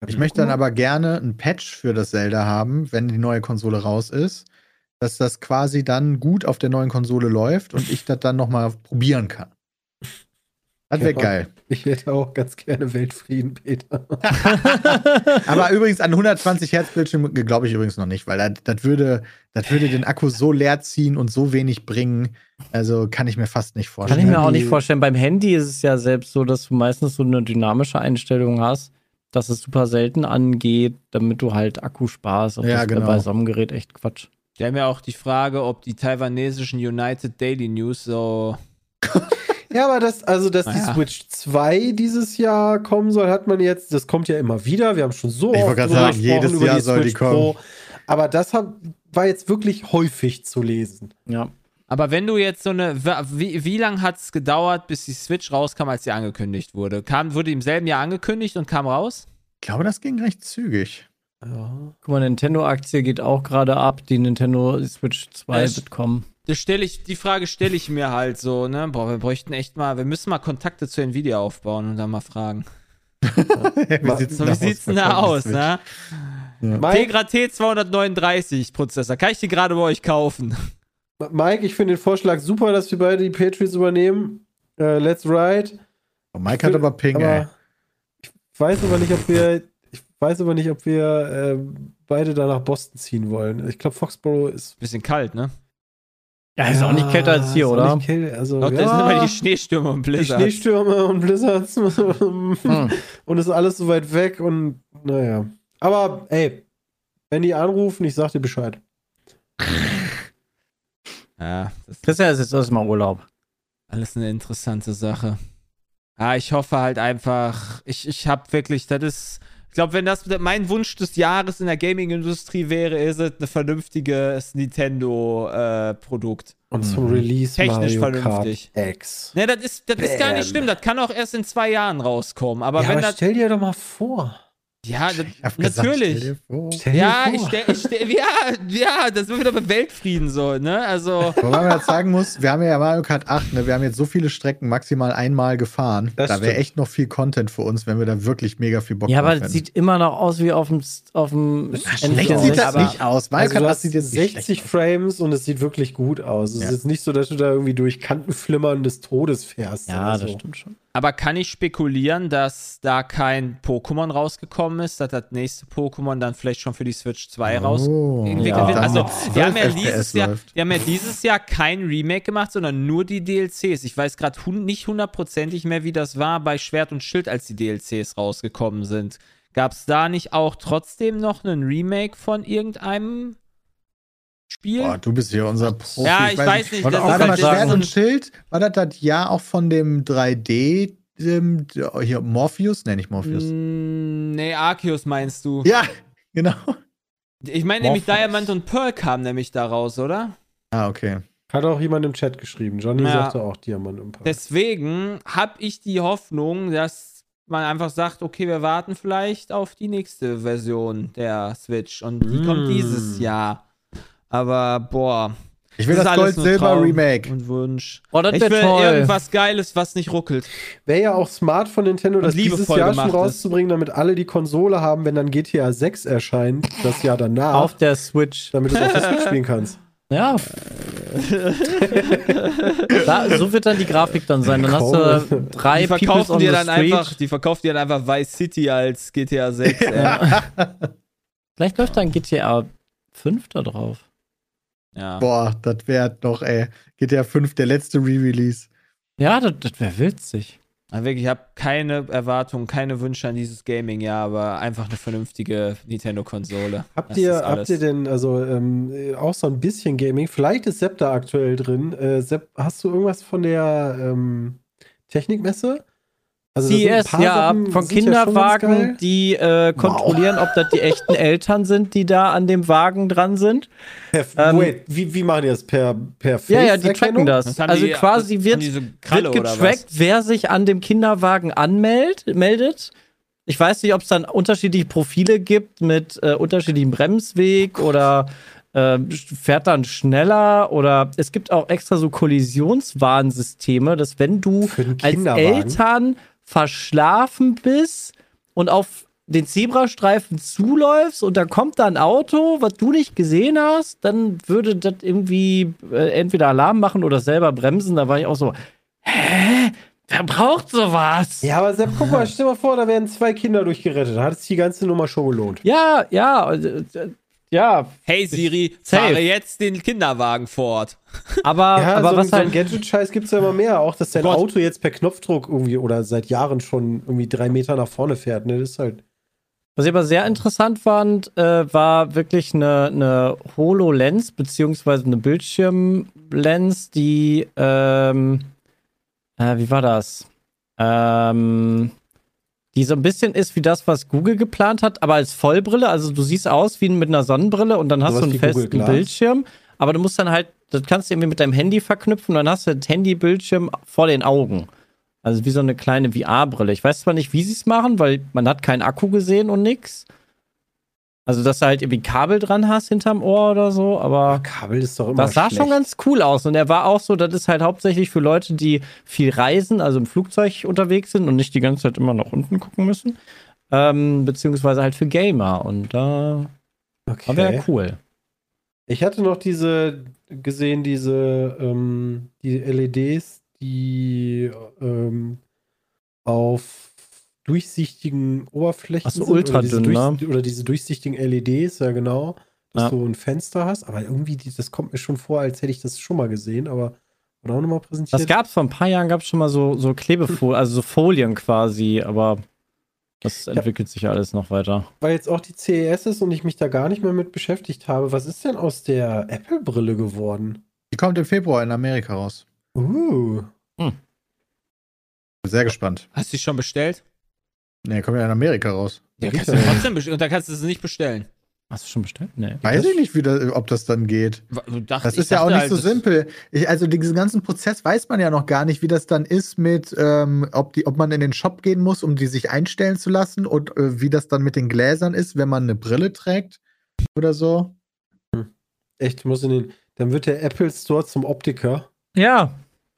Ich möchte dann aber gerne ein Patch für das Zelda haben, wenn die neue Konsole raus ist, dass das quasi dann gut auf der neuen Konsole läuft und ich das dann nochmal probieren kann. Das wäre Ja. geil. Ich hätte auch ganz gerne Weltfrieden, Peter. Aber übrigens an 120 Hertz Bildschirm glaube ich übrigens noch nicht, weil das, das, würde, das würde den Akku so leer ziehen und so wenig bringen. Also kann ich mir fast nicht Kann vorstellen. ich mir auch nicht vorstellen. Beim Handy ist es ja selbst so, dass du meistens so eine dynamische Einstellung hast, dass es super selten angeht, damit du halt Akku sparst. Ja, das genau. bei so einem Gerät echt Quatsch. Die haben ja auch die Frage, ob die taiwanesischen United Daily News so. Ja, aber das, also, dass die Naja. Switch 2 dieses Jahr kommen soll, hat man jetzt, das kommt ja immer wieder. Wir haben schon so Ich oft wollte gerade drüber sagen, gesprochen jedes über Jahr soll die kommen. Aber das hab, war jetzt wirklich häufig zu lesen. Ja. Aber wenn du jetzt so eine. Wie, wie lange hat es gedauert, bis die Switch rauskam, als sie angekündigt wurde? Kam, wurde im selben Jahr angekündigt und kam raus? Ich glaube, das ging recht zügig. Ja. Guck mal, Nintendo-Aktie geht auch gerade ab. Die Nintendo Switch 2 Es- wird kommen. Das stell ich, die Frage stelle ich mir halt so, ne? Boah, wir bräuchten echt mal, wir müssen mal Kontakte zu Nvidia aufbauen und dann mal fragen. wie sieht's So, denn wie sieht's denn da aus, ne? Mike, Tegra T239 Prozessor. Kann ich die gerade bei euch kaufen? Mike, ich finde den Vorschlag super, dass wir beide die Patriots übernehmen. Äh, let's ride. Oh, Mike hat aber Ping, ey. Aber ich weiß aber nicht, ob wir, ich weiß aber nicht, ob wir ähm, beide da nach Boston ziehen wollen. Ich glaube, Foxborough ist. Bisschen kalt, ne? Ja, ist auch nicht kälter als hier, ist auch oder? Nicht kälter, also, Doch, ja, das sind immer die Schneestürme und die Blizzards. Schneestürme und Blizzards Hm. und ist alles so weit weg und naja. Aber ey, wenn die anrufen, ich sag dir Bescheid. Ja, das ist Christian ist jetzt erstmal Urlaub. alles eine interessante Sache. Ja, ich hoffe halt einfach, ich, ich habe wirklich, das ist, ich glaube, wenn das mein Wunsch des Jahres in der Gaming-Industrie wäre, ist es ein vernünftiges Nintendo-Produkt. Und zum Release Technisch Mario vernünftig. Kart X. ne, das ist, das ist gar nicht Bam. schlimm, das kann auch erst in zwei Jahren rauskommen. Aber ja, wenn aber das, stell dir doch mal vor. Ja, das, Ich hab gesagt, natürlich. stell dir vor. Stell dir Ja, vor. ich stell, ich stell, ja, ja, das sind wir wieder beim Weltfrieden so, ne? Also, Wobei man jetzt sagen muss, wir haben ja Mario Kart 8, ne? wir haben jetzt so viele Strecken maximal einmal gefahren. Das da wäre echt noch viel Content für uns, wenn wir da wirklich mega viel Bock Ja, aber hätten. sieht immer noch aus wie auf dem, auf dem Schlecht N64. sieht das aber- nicht aus. Mario Also Kart du 8 hast sieht jetzt nicht 60 schlecht aus. Frames und es sieht wirklich gut aus. Es Ja. ist jetzt nicht so, dass du da irgendwie durch Kantenflimmern des Todes fährst. Ja, oder das so. stimmt schon. Aber kann ich spekulieren, dass da kein Pokémon rausgekommen ist, dass das nächste Pokémon dann vielleicht schon für die Switch 2 raus Oh. entwickelt Ja. wird? Also, die haben, ja 12 dieses Jahr, die haben ja dieses Jahr kein Remake gemacht, sondern nur die DLCs. Ich weiß gerade nicht hundertprozentig mehr, wie das war bei Schwert und Schild, als die DLCs rausgekommen sind. Gab es da nicht auch trotzdem noch einen Remake von irgendeinem Spiel? Boah, du bist hier unser Profi. Ja, ich weiß nicht, das ist Warte halt mal, sagen- Schwert und Schild, war das das Jahr auch von dem 3D, ähm, hier, Morpheus? Nee, nicht Morpheus. Mm, nee, Arceus meinst du. Ja, genau. Ich meine nämlich. Diamond und Pearl kam nämlich da raus, oder? Ah, okay. Hat auch jemand im Chat geschrieben. Johnny Ja. sagte auch Diamant im Park. Deswegen habe ich die Hoffnung, dass man einfach sagt, okay, wir warten vielleicht auf die nächste Version der Switch und die kommt Mm. dieses Jahr. Aber boah, Ich will Das das, ist alles nur Traum. Gold-Silber-Remake. und Wunsch. Oh, das ich will toll. irgendwas Geiles, was nicht ruckelt. Wäre ja auch smart von Nintendo, das dieses Jahr schon gemacht ist. rauszubringen, damit alle die Konsole haben, wenn dann GTA 6 erscheint, das Jahr danach, Auf der Switch. damit du es auf der Switch spielen kannst. Ja. da, so wird dann die Grafik dann sein. Dann hast du drei Die verkaufen on dir the dann Street. einfach, die verkaufen dir dann einfach Vice City als GTA 6. ja. Vielleicht läuft dann GTA 5 da drauf. Ja. Boah, das wäre doch, ey. GTA 5, der letzte Re-Release. Ja, das, das wäre witzig. Wirklich, ich habe keine Erwartungen, keine Wünsche an dieses Gaming-Jahr, aber einfach eine vernünftige Nintendo-Konsole. Habt Das ihr, habt ihr denn, also ähm, äh, auch so ein bisschen Gaming, vielleicht ist Sepp da aktuell drin. Äh, Sepp, hast du irgendwas von der ähm, Technikmesse? Also CES, paar ja, Sachen, von ja Kinderwagen, geil. die äh, kontrollieren, ob das die echten Eltern sind, die da an dem Wagen dran sind. Per, ähm, wait, wie, wie machen die das? Per, per Ja, ja, die tracken das. Also die- quasi wird, so wird getrackt, wer sich an dem Kinderwagen anmeldet, meldet. Ich weiß nicht, ob es dann unterschiedliche Profile gibt mit äh, unterschiedlichem Bremsweg oder äh, fährt dann schneller oder es gibt auch extra so Kollisionswarnsysteme, dass wenn du als? Eltern verschlafen bist und auf den Zebrastreifen zuläufst und da kommt da ein Auto, was du nicht gesehen hast, dann würde das irgendwie äh, entweder Alarm machen oder selber bremsen. Da war ich auch so, hä? Wer braucht sowas? Ja, aber Sepp, guck mal, stell dir mal vor, da werden zwei Kinder durchgerettet. Da hat es die ganze Nummer schon gelohnt. Ja, ja, äh, äh, ja, Hey Siri, Safe. fahre jetzt den Kinderwagen fort. aber, Ja, aber so, was ein halt. Gadget-Scheiß gibt es ja immer mehr. Auch, dass dein Gott. Auto jetzt per Knopfdruck irgendwie oder seit Jahren schon irgendwie drei Meter nach vorne fährt. Ne? Das ist halt. Was ich aber sehr interessant fand, äh, war wirklich eine, eine HoloLens, beziehungsweise eine Bildschirmlens, die, ähm, äh, wie war das? Ähm, die so ein bisschen ist wie das, was Google geplant hat, aber als Vollbrille. Also du siehst aus wie mit einer Sonnenbrille und dann hast Sowas du einen festen? Bildschirm. Aber du musst dann halt, das kannst du irgendwie mit deinem Handy verknüpfen und dann hast du das Handybildschirm vor den Augen. Also wie so eine kleine VR-Brille. Ich weiß zwar nicht, wie sie es machen, weil man hat keinen Akku gesehen und nix. Also, dass du halt irgendwie Kabel dran hast hinterm Ohr oder so, aber Kabel ist doch immer. das sah schlecht. schon ganz cool aus. Und er war auch so, das ist halt hauptsächlich für Leute, die viel reisen, also im Flugzeug unterwegs sind und nicht die ganze Zeit immer nach unten gucken müssen. Ähm, beziehungsweise halt für Gamer. Und da Okay. wäre cool. Ich hatte noch diese gesehen, diese ähm, die LEDs, die ähm, auf durchsichtigen Oberflächen Ach so, sind, oder ultradünn, diese, ne? oder diese durchsichtigen LEDs, ja genau, dass Ja. du ein Fenster hast. Aber irgendwie, das kommt mir schon vor, als hätte ich das schon mal gesehen, aber wurde auch nochmal präsentiert. Das gab es vor ein paar Jahren, gab es schon mal so, so Klebefolien, also so Folien quasi, aber Das entwickelt sich alles noch weiter. Weil jetzt auch die CES ist und ich mich da gar nicht mehr mit beschäftigt habe. Was ist denn aus der Apple-Brille geworden? Die kommt im Februar in Amerika raus. Uh. Sehr gespannt. Hast du die schon bestellt? Nee, kommt ja in Amerika raus. Ja, kannst du trotzdem bestellen. Und da kannst du es nicht bestellen. Hast du schon bestellt? Nee. Weiß ich nicht, wie das, ob das dann geht. Dacht- Das ist ja auch nicht halt, so simpel. Ich, also diesen ganzen Prozess weiß man ja noch gar nicht, wie das dann ist mit, ähm, ob, die, ob man in den Shop gehen muss, um die sich einstellen zu lassen und äh, wie das dann mit den Gläsern ist, wenn man eine Brille trägt oder so. Echt, muss in den. Dann wird der Apple Store zum Optiker. Ja,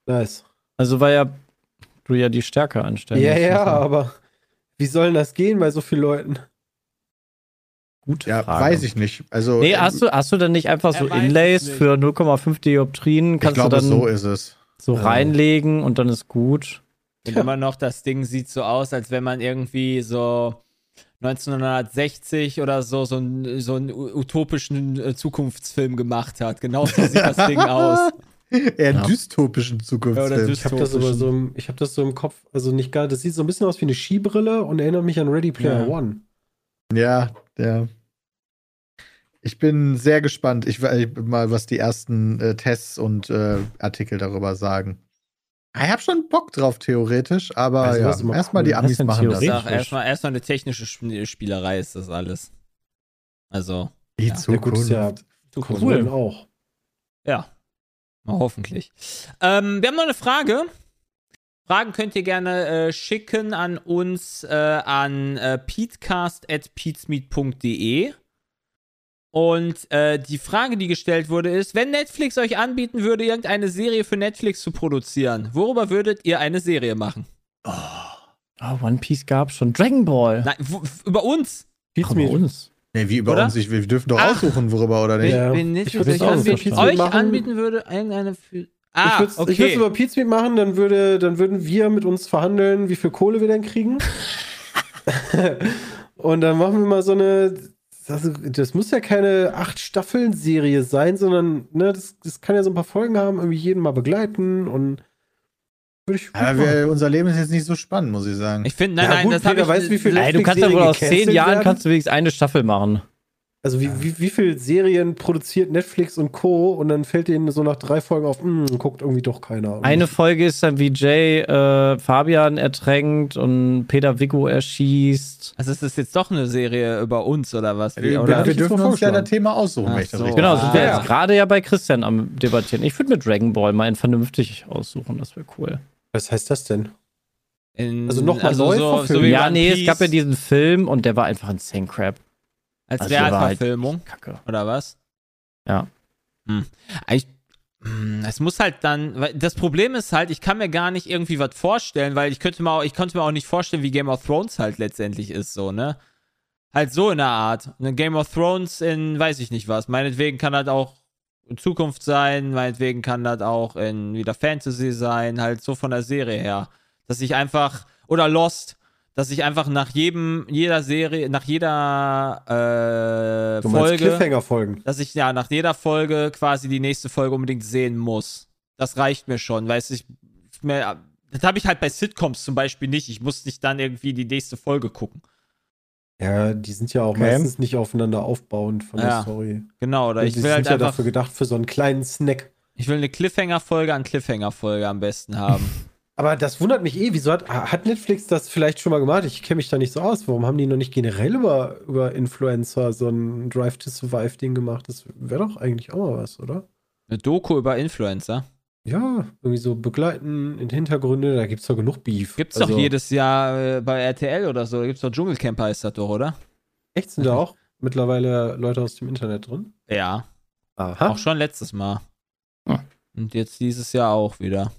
Nice. also weil ja du ja die Stärke anstellen Ja, musst. ja, aber wie soll denn das gehen bei so vielen Leuten? Gute Ja, Frage. weiß ich nicht. Also, Nee, ähm, hast du, hast du dann nicht einfach so Inlays für 0,5 Dioptrien? ich Kannst glaube, du dann so so, ist es. reinlegen und dann ist gut? Und immer noch, das Ding sieht so aus, als wenn man irgendwie so 1960 oder so so, ein, so einen utopischen äh, Zukunftsfilm gemacht hat. Genau so sieht das Ding aus. Eher Ja. dystopischen Oder Zukunftsfilm. dys- Ich habe das, aber so im- ich hab das so im Kopf, also nicht gar, das sieht so ein bisschen aus wie eine Skibrille und erinnert mich an Ready Player Ja. One. Ja, ja. Ich bin sehr gespannt. Ich will mal, was die ersten äh, Tests und äh, Artikel darüber sagen. Ich habe schon Bock drauf, theoretisch, aber Also, ja, immer erstmal cool. die Amis machen das. erstmal erstmal eine technische Sp- Spielerei ist das alles. Also, Die Ja. Ja, gut, ist ja Zukunft. Konsolen auch. Ja. Mal hoffentlich. Ähm, wir haben noch eine Frage. Fragen könnt ihr gerne äh, schicken an uns äh, an äh, peatcast.peatsmeet.de. Und äh, die Frage, die gestellt wurde, ist: Wenn Netflix euch anbieten würde, irgendeine Serie für Netflix zu produzieren, worüber würdet ihr eine Serie machen? Oh, One Piece gab schon. Dragon Ball. Nein, über uns. Ach, bei uns. Nee, wie über Oder? uns. Ich, wir dürfen doch Ach. aussuchen, worüber oder nicht. Ja. Wenn Ich würd's euch, auch anbieten, euch machen. anbieten würde, irgendeine für. Ah, ich würde es okay. über Pizmeet machen, dann, würde, dann würden wir mit uns verhandeln, wie viel Kohle wir denn kriegen. und dann machen wir mal so eine. Also, das muss ja keine acht Staffeln Serie sein, sondern ne, das, das kann ja so ein paar Folgen haben, irgendwie jeden mal begleiten und würde ich. Aber wir, unser Leben ist jetzt nicht so spannend, muss ich sagen. Ich finde, nein, Ja, nein, gut, das habe ich. weißt du, wie viel- Ey, du kannst ja wohl aus zehn Jahren werden? kannst du wenigstens eine Staffel machen. Also wie, wie, wie viel Serien produziert Netflix und Co. und dann fällt denen so nach drei Folgen auf, "Hm, guckt irgendwie doch keiner. Eine Folge ist dann, wie Jay äh, Fabian ertränkt und Peter Vigo erschießt. Also ist das jetzt doch eine Serie über uns oder was? Wie, wir, oder? wir jetzt dürfen uns ja das Thema aussuchen, Ach wenn ich das so. richtig Genau, Ah. sind wir ja. jetzt gerade ja bei Christian am Debattieren. Ich würde mir Dragon Ball mal in vernünftig aussuchen, das wäre cool. Was heißt das denn? In, Also noch mal neu so, so ja, One nee, es Piece gab ja diesen Film und der war einfach ein Insane Crap. als Also war halt Realverfilmung Kacke. oder was? Ja. Hm. Ich, hm, es muss halt dann, das Problem ist halt, ich kann mir gar nicht irgendwie was vorstellen, weil ich könnte mir auch, ich konnte mir auch nicht vorstellen, wie Game of Thrones halt letztendlich ist, so, ne? Halt so in der Art. Eine Game of Thrones in, weiß ich nicht was. Meinetwegen kann das auch Zukunft sein, meinetwegen kann das auch in wieder Fantasy sein, halt so von der Serie her. Dass ich einfach, oder Lost, dass ich einfach nach jedem, jeder Serie, nach jeder äh, Folge dass ich ja nach jeder Folge quasi die nächste Folge unbedingt sehen muss. Das reicht mir schon, weil ich mir, das habe ich halt bei Sitcoms zum Beispiel nicht. Ich muss nicht dann irgendwie die nächste Folge gucken. Ja, die sind ja auch Okay. meistens nicht aufeinander aufbauend von Ja. der Story. Genau, oder ich die will sind halt ja dafür gedacht für so einen kleinen Snack. ich will eine Cliffhanger-Folge an Cliffhanger-Folge am besten haben. Aber das wundert mich eh. Wieso hat, hat Netflix das vielleicht schon mal gemacht? Ich kenne mich da nicht so aus. Warum haben die noch nicht generell über, über Influencer so ein Drive to Survive-Ding gemacht? Das wäre doch eigentlich auch mal was, oder? eine Doku über Influencer. Ja, irgendwie so begleiten in Hintergründe, da gibt es doch genug Beef. Gibt's Also, doch jedes Jahr äh, bei RTL oder so. Da gibt's doch Dschungelcamp heißt das doch, oder? Echt sind da auch mittlerweile Leute aus dem Internet drin? Ja. Aha. Auch schon letztes Mal. Hm. Und jetzt dieses Jahr auch wieder.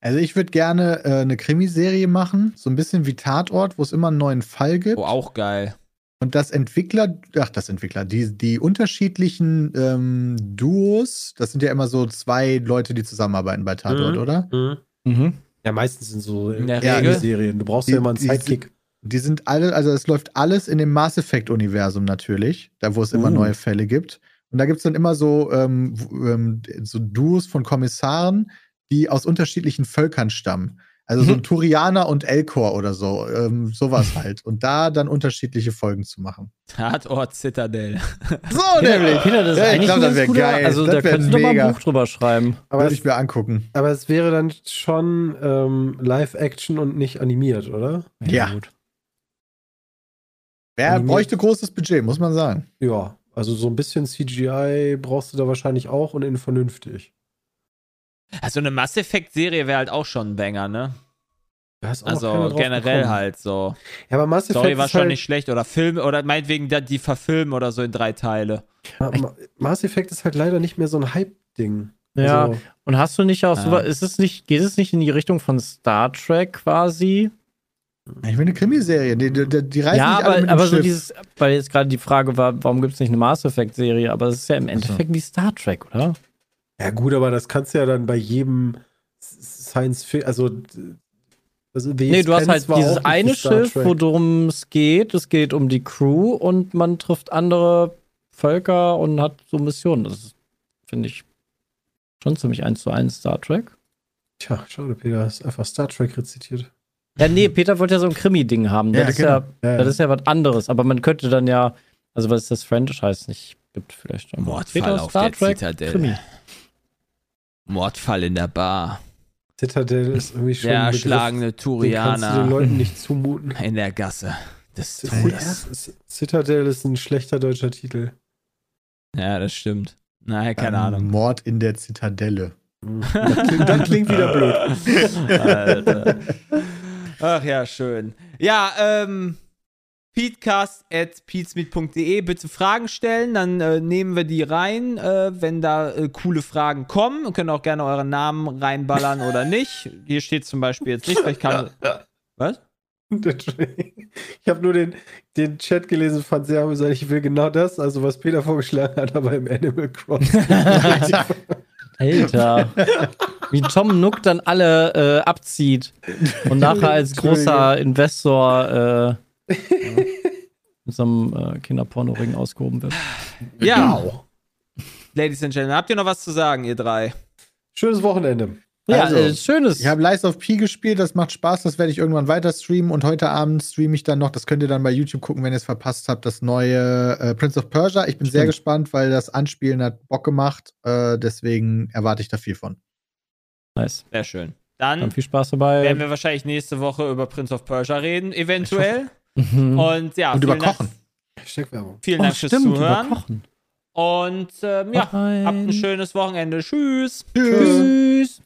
Also ich würde gerne äh, eine Krimiserie machen, so ein bisschen wie Tatort, wo es immer einen neuen Fall gibt. Oh, auch geil. Und das Entwickler, ach, das Entwickler, die, die unterschiedlichen ähm, Duos, das sind ja immer so zwei Leute, die zusammenarbeiten bei Tatort, Mhm. oder? Mhm. Mhm. Ja, meistens sind so In der Regel. Serien. Du brauchst Die- ja immer einen die- Sidekick. Die sind alle, also es läuft alles in dem Mass Effect-Universum natürlich, da wo es immer Uh. neue Fälle gibt. Und da gibt es dann immer so, ähm, ähm, so Duos von Kommissaren, die aus unterschiedlichen Völkern stammen. Also so ein Turianer und Elcor oder so, ähm, sowas halt. Und da dann unterschiedliche Folgen zu machen. Tatort Citadel. So nämlich. Peter, das ist Ja, ich eigentlich glaub, ein das ganz wär guter, geil. Also Das da könntest du mal ein Buch drüber schreiben. Aber Würde es, ich mir angucken. aber es wäre dann schon ähm, Live-Action und nicht animiert, oder? Ja. gut. Wer Animiert. bräuchte großes Budget, muss man sagen. Ja, also so ein bisschen CGI brauchst du da wahrscheinlich auch und in vernünftig. Also eine Mass Effect-Serie wäre halt auch schon ein Banger, ne? Auch Also generell halt so. Ja, aber Mass Effect Story war ist schon halt, nicht schlecht. Oder Film, oder meinetwegen da- die verfilmen oder so in drei Teile. Ma- Ma- Mass Effect ist halt leider nicht mehr so ein Hype-Ding. Ja, Also, und hast du nicht auch Ja. so, ist es nicht, geht es nicht in die Richtung von Star Trek quasi? Ich will eine Krimiserie. Die, die, die, reisen ja, nicht alle aber, mit dem aber so Schiff. dieses, weil jetzt gerade die Frage war, warum gibt es nicht eine Mass Effect Serie? Aber es ist ja im Endeffekt wie Star Trek, oder? Ja, gut, aber das kannst du ja dann bei jedem Science Fiction, also. also Nee, du hast halt dieses eine Schiff, worum es geht. Es geht um die Crew und man trifft andere Völker und hat so Missionen. Das ist, finde ich, schon ziemlich eins zu eins Star Trek. Tja, schade, Peter, hast einfach Star Trek rezitiert. Ja, nee, Peter wollte ja so ein Krimi-Ding haben. Das, Ja, ist genau. ja, Ja, das ist ja was anderes. Aber man könnte dann ja, also was das Franchise nicht gibt, vielleicht. Mordfall Peter, auf Star der Trek, Zitadelle. Krimi. Mordfall in der Bar. Citadel ist irgendwie schon. Der erschlagene Den kannst du den Turianer Leuten nicht zumuten. in der Gasse des Todes. Citadel ist ein schlechter deutscher Titel. Ja, das stimmt. Naja, keine Ähm, Ahnung. Mord in der Zitadelle. Das klingt, das klingt wieder blöd. Alter. Ach ja, schön. Ja, ähm, peatcast at peatsmeet.de. Bitte Fragen stellen, dann äh, nehmen wir die rein, äh, wenn da äh, coole Fragen kommen. Ihr könnt auch gerne euren Namen reinballern oder nicht. Hier steht zum Beispiel jetzt nicht, vielleicht kann. Was? Ich habe nur den, den Chat gelesen, fand sehr amüsant. Ich will genau das, also was Peter vorgeschlagen hat, aber im Animal Crossing. Alter. Wie Tom Nook dann alle äh, abzieht und nachher als großer Investor äh, mit so einem äh, Kinderpornoring ausgehoben wird. Ja. Ladies and Gentlemen, habt ihr noch was zu sagen, ihr drei? Schönes Wochenende. Ja, Also, äh, schönes. Ich habe Lies of P gespielt, das macht Spaß, das werde ich irgendwann weiter streamen und heute Abend streame ich dann noch, das könnt ihr dann bei YouTube gucken, wenn ihr es verpasst habt, das neue äh, Prince of Persia. Ich bin sehr Stimmt. gespannt, weil das Anspielen hat Bock gemacht, äh, deswegen erwarte ich da viel von. nice. Sehr schön. Dann Dann viel Spaß dabei. werden wir wahrscheinlich nächste Woche über Prince of Persia reden, eventuell. Mhm. Und ja, Und über vielen Dank- Kochen. Steckwerbung. Vielen Oh, Dank fürs stimmt, Zuhören. Kochen. Und ähm, ja, rein. habt ein schönes Wochenende. Tschüss. Tschüss. Tschüss.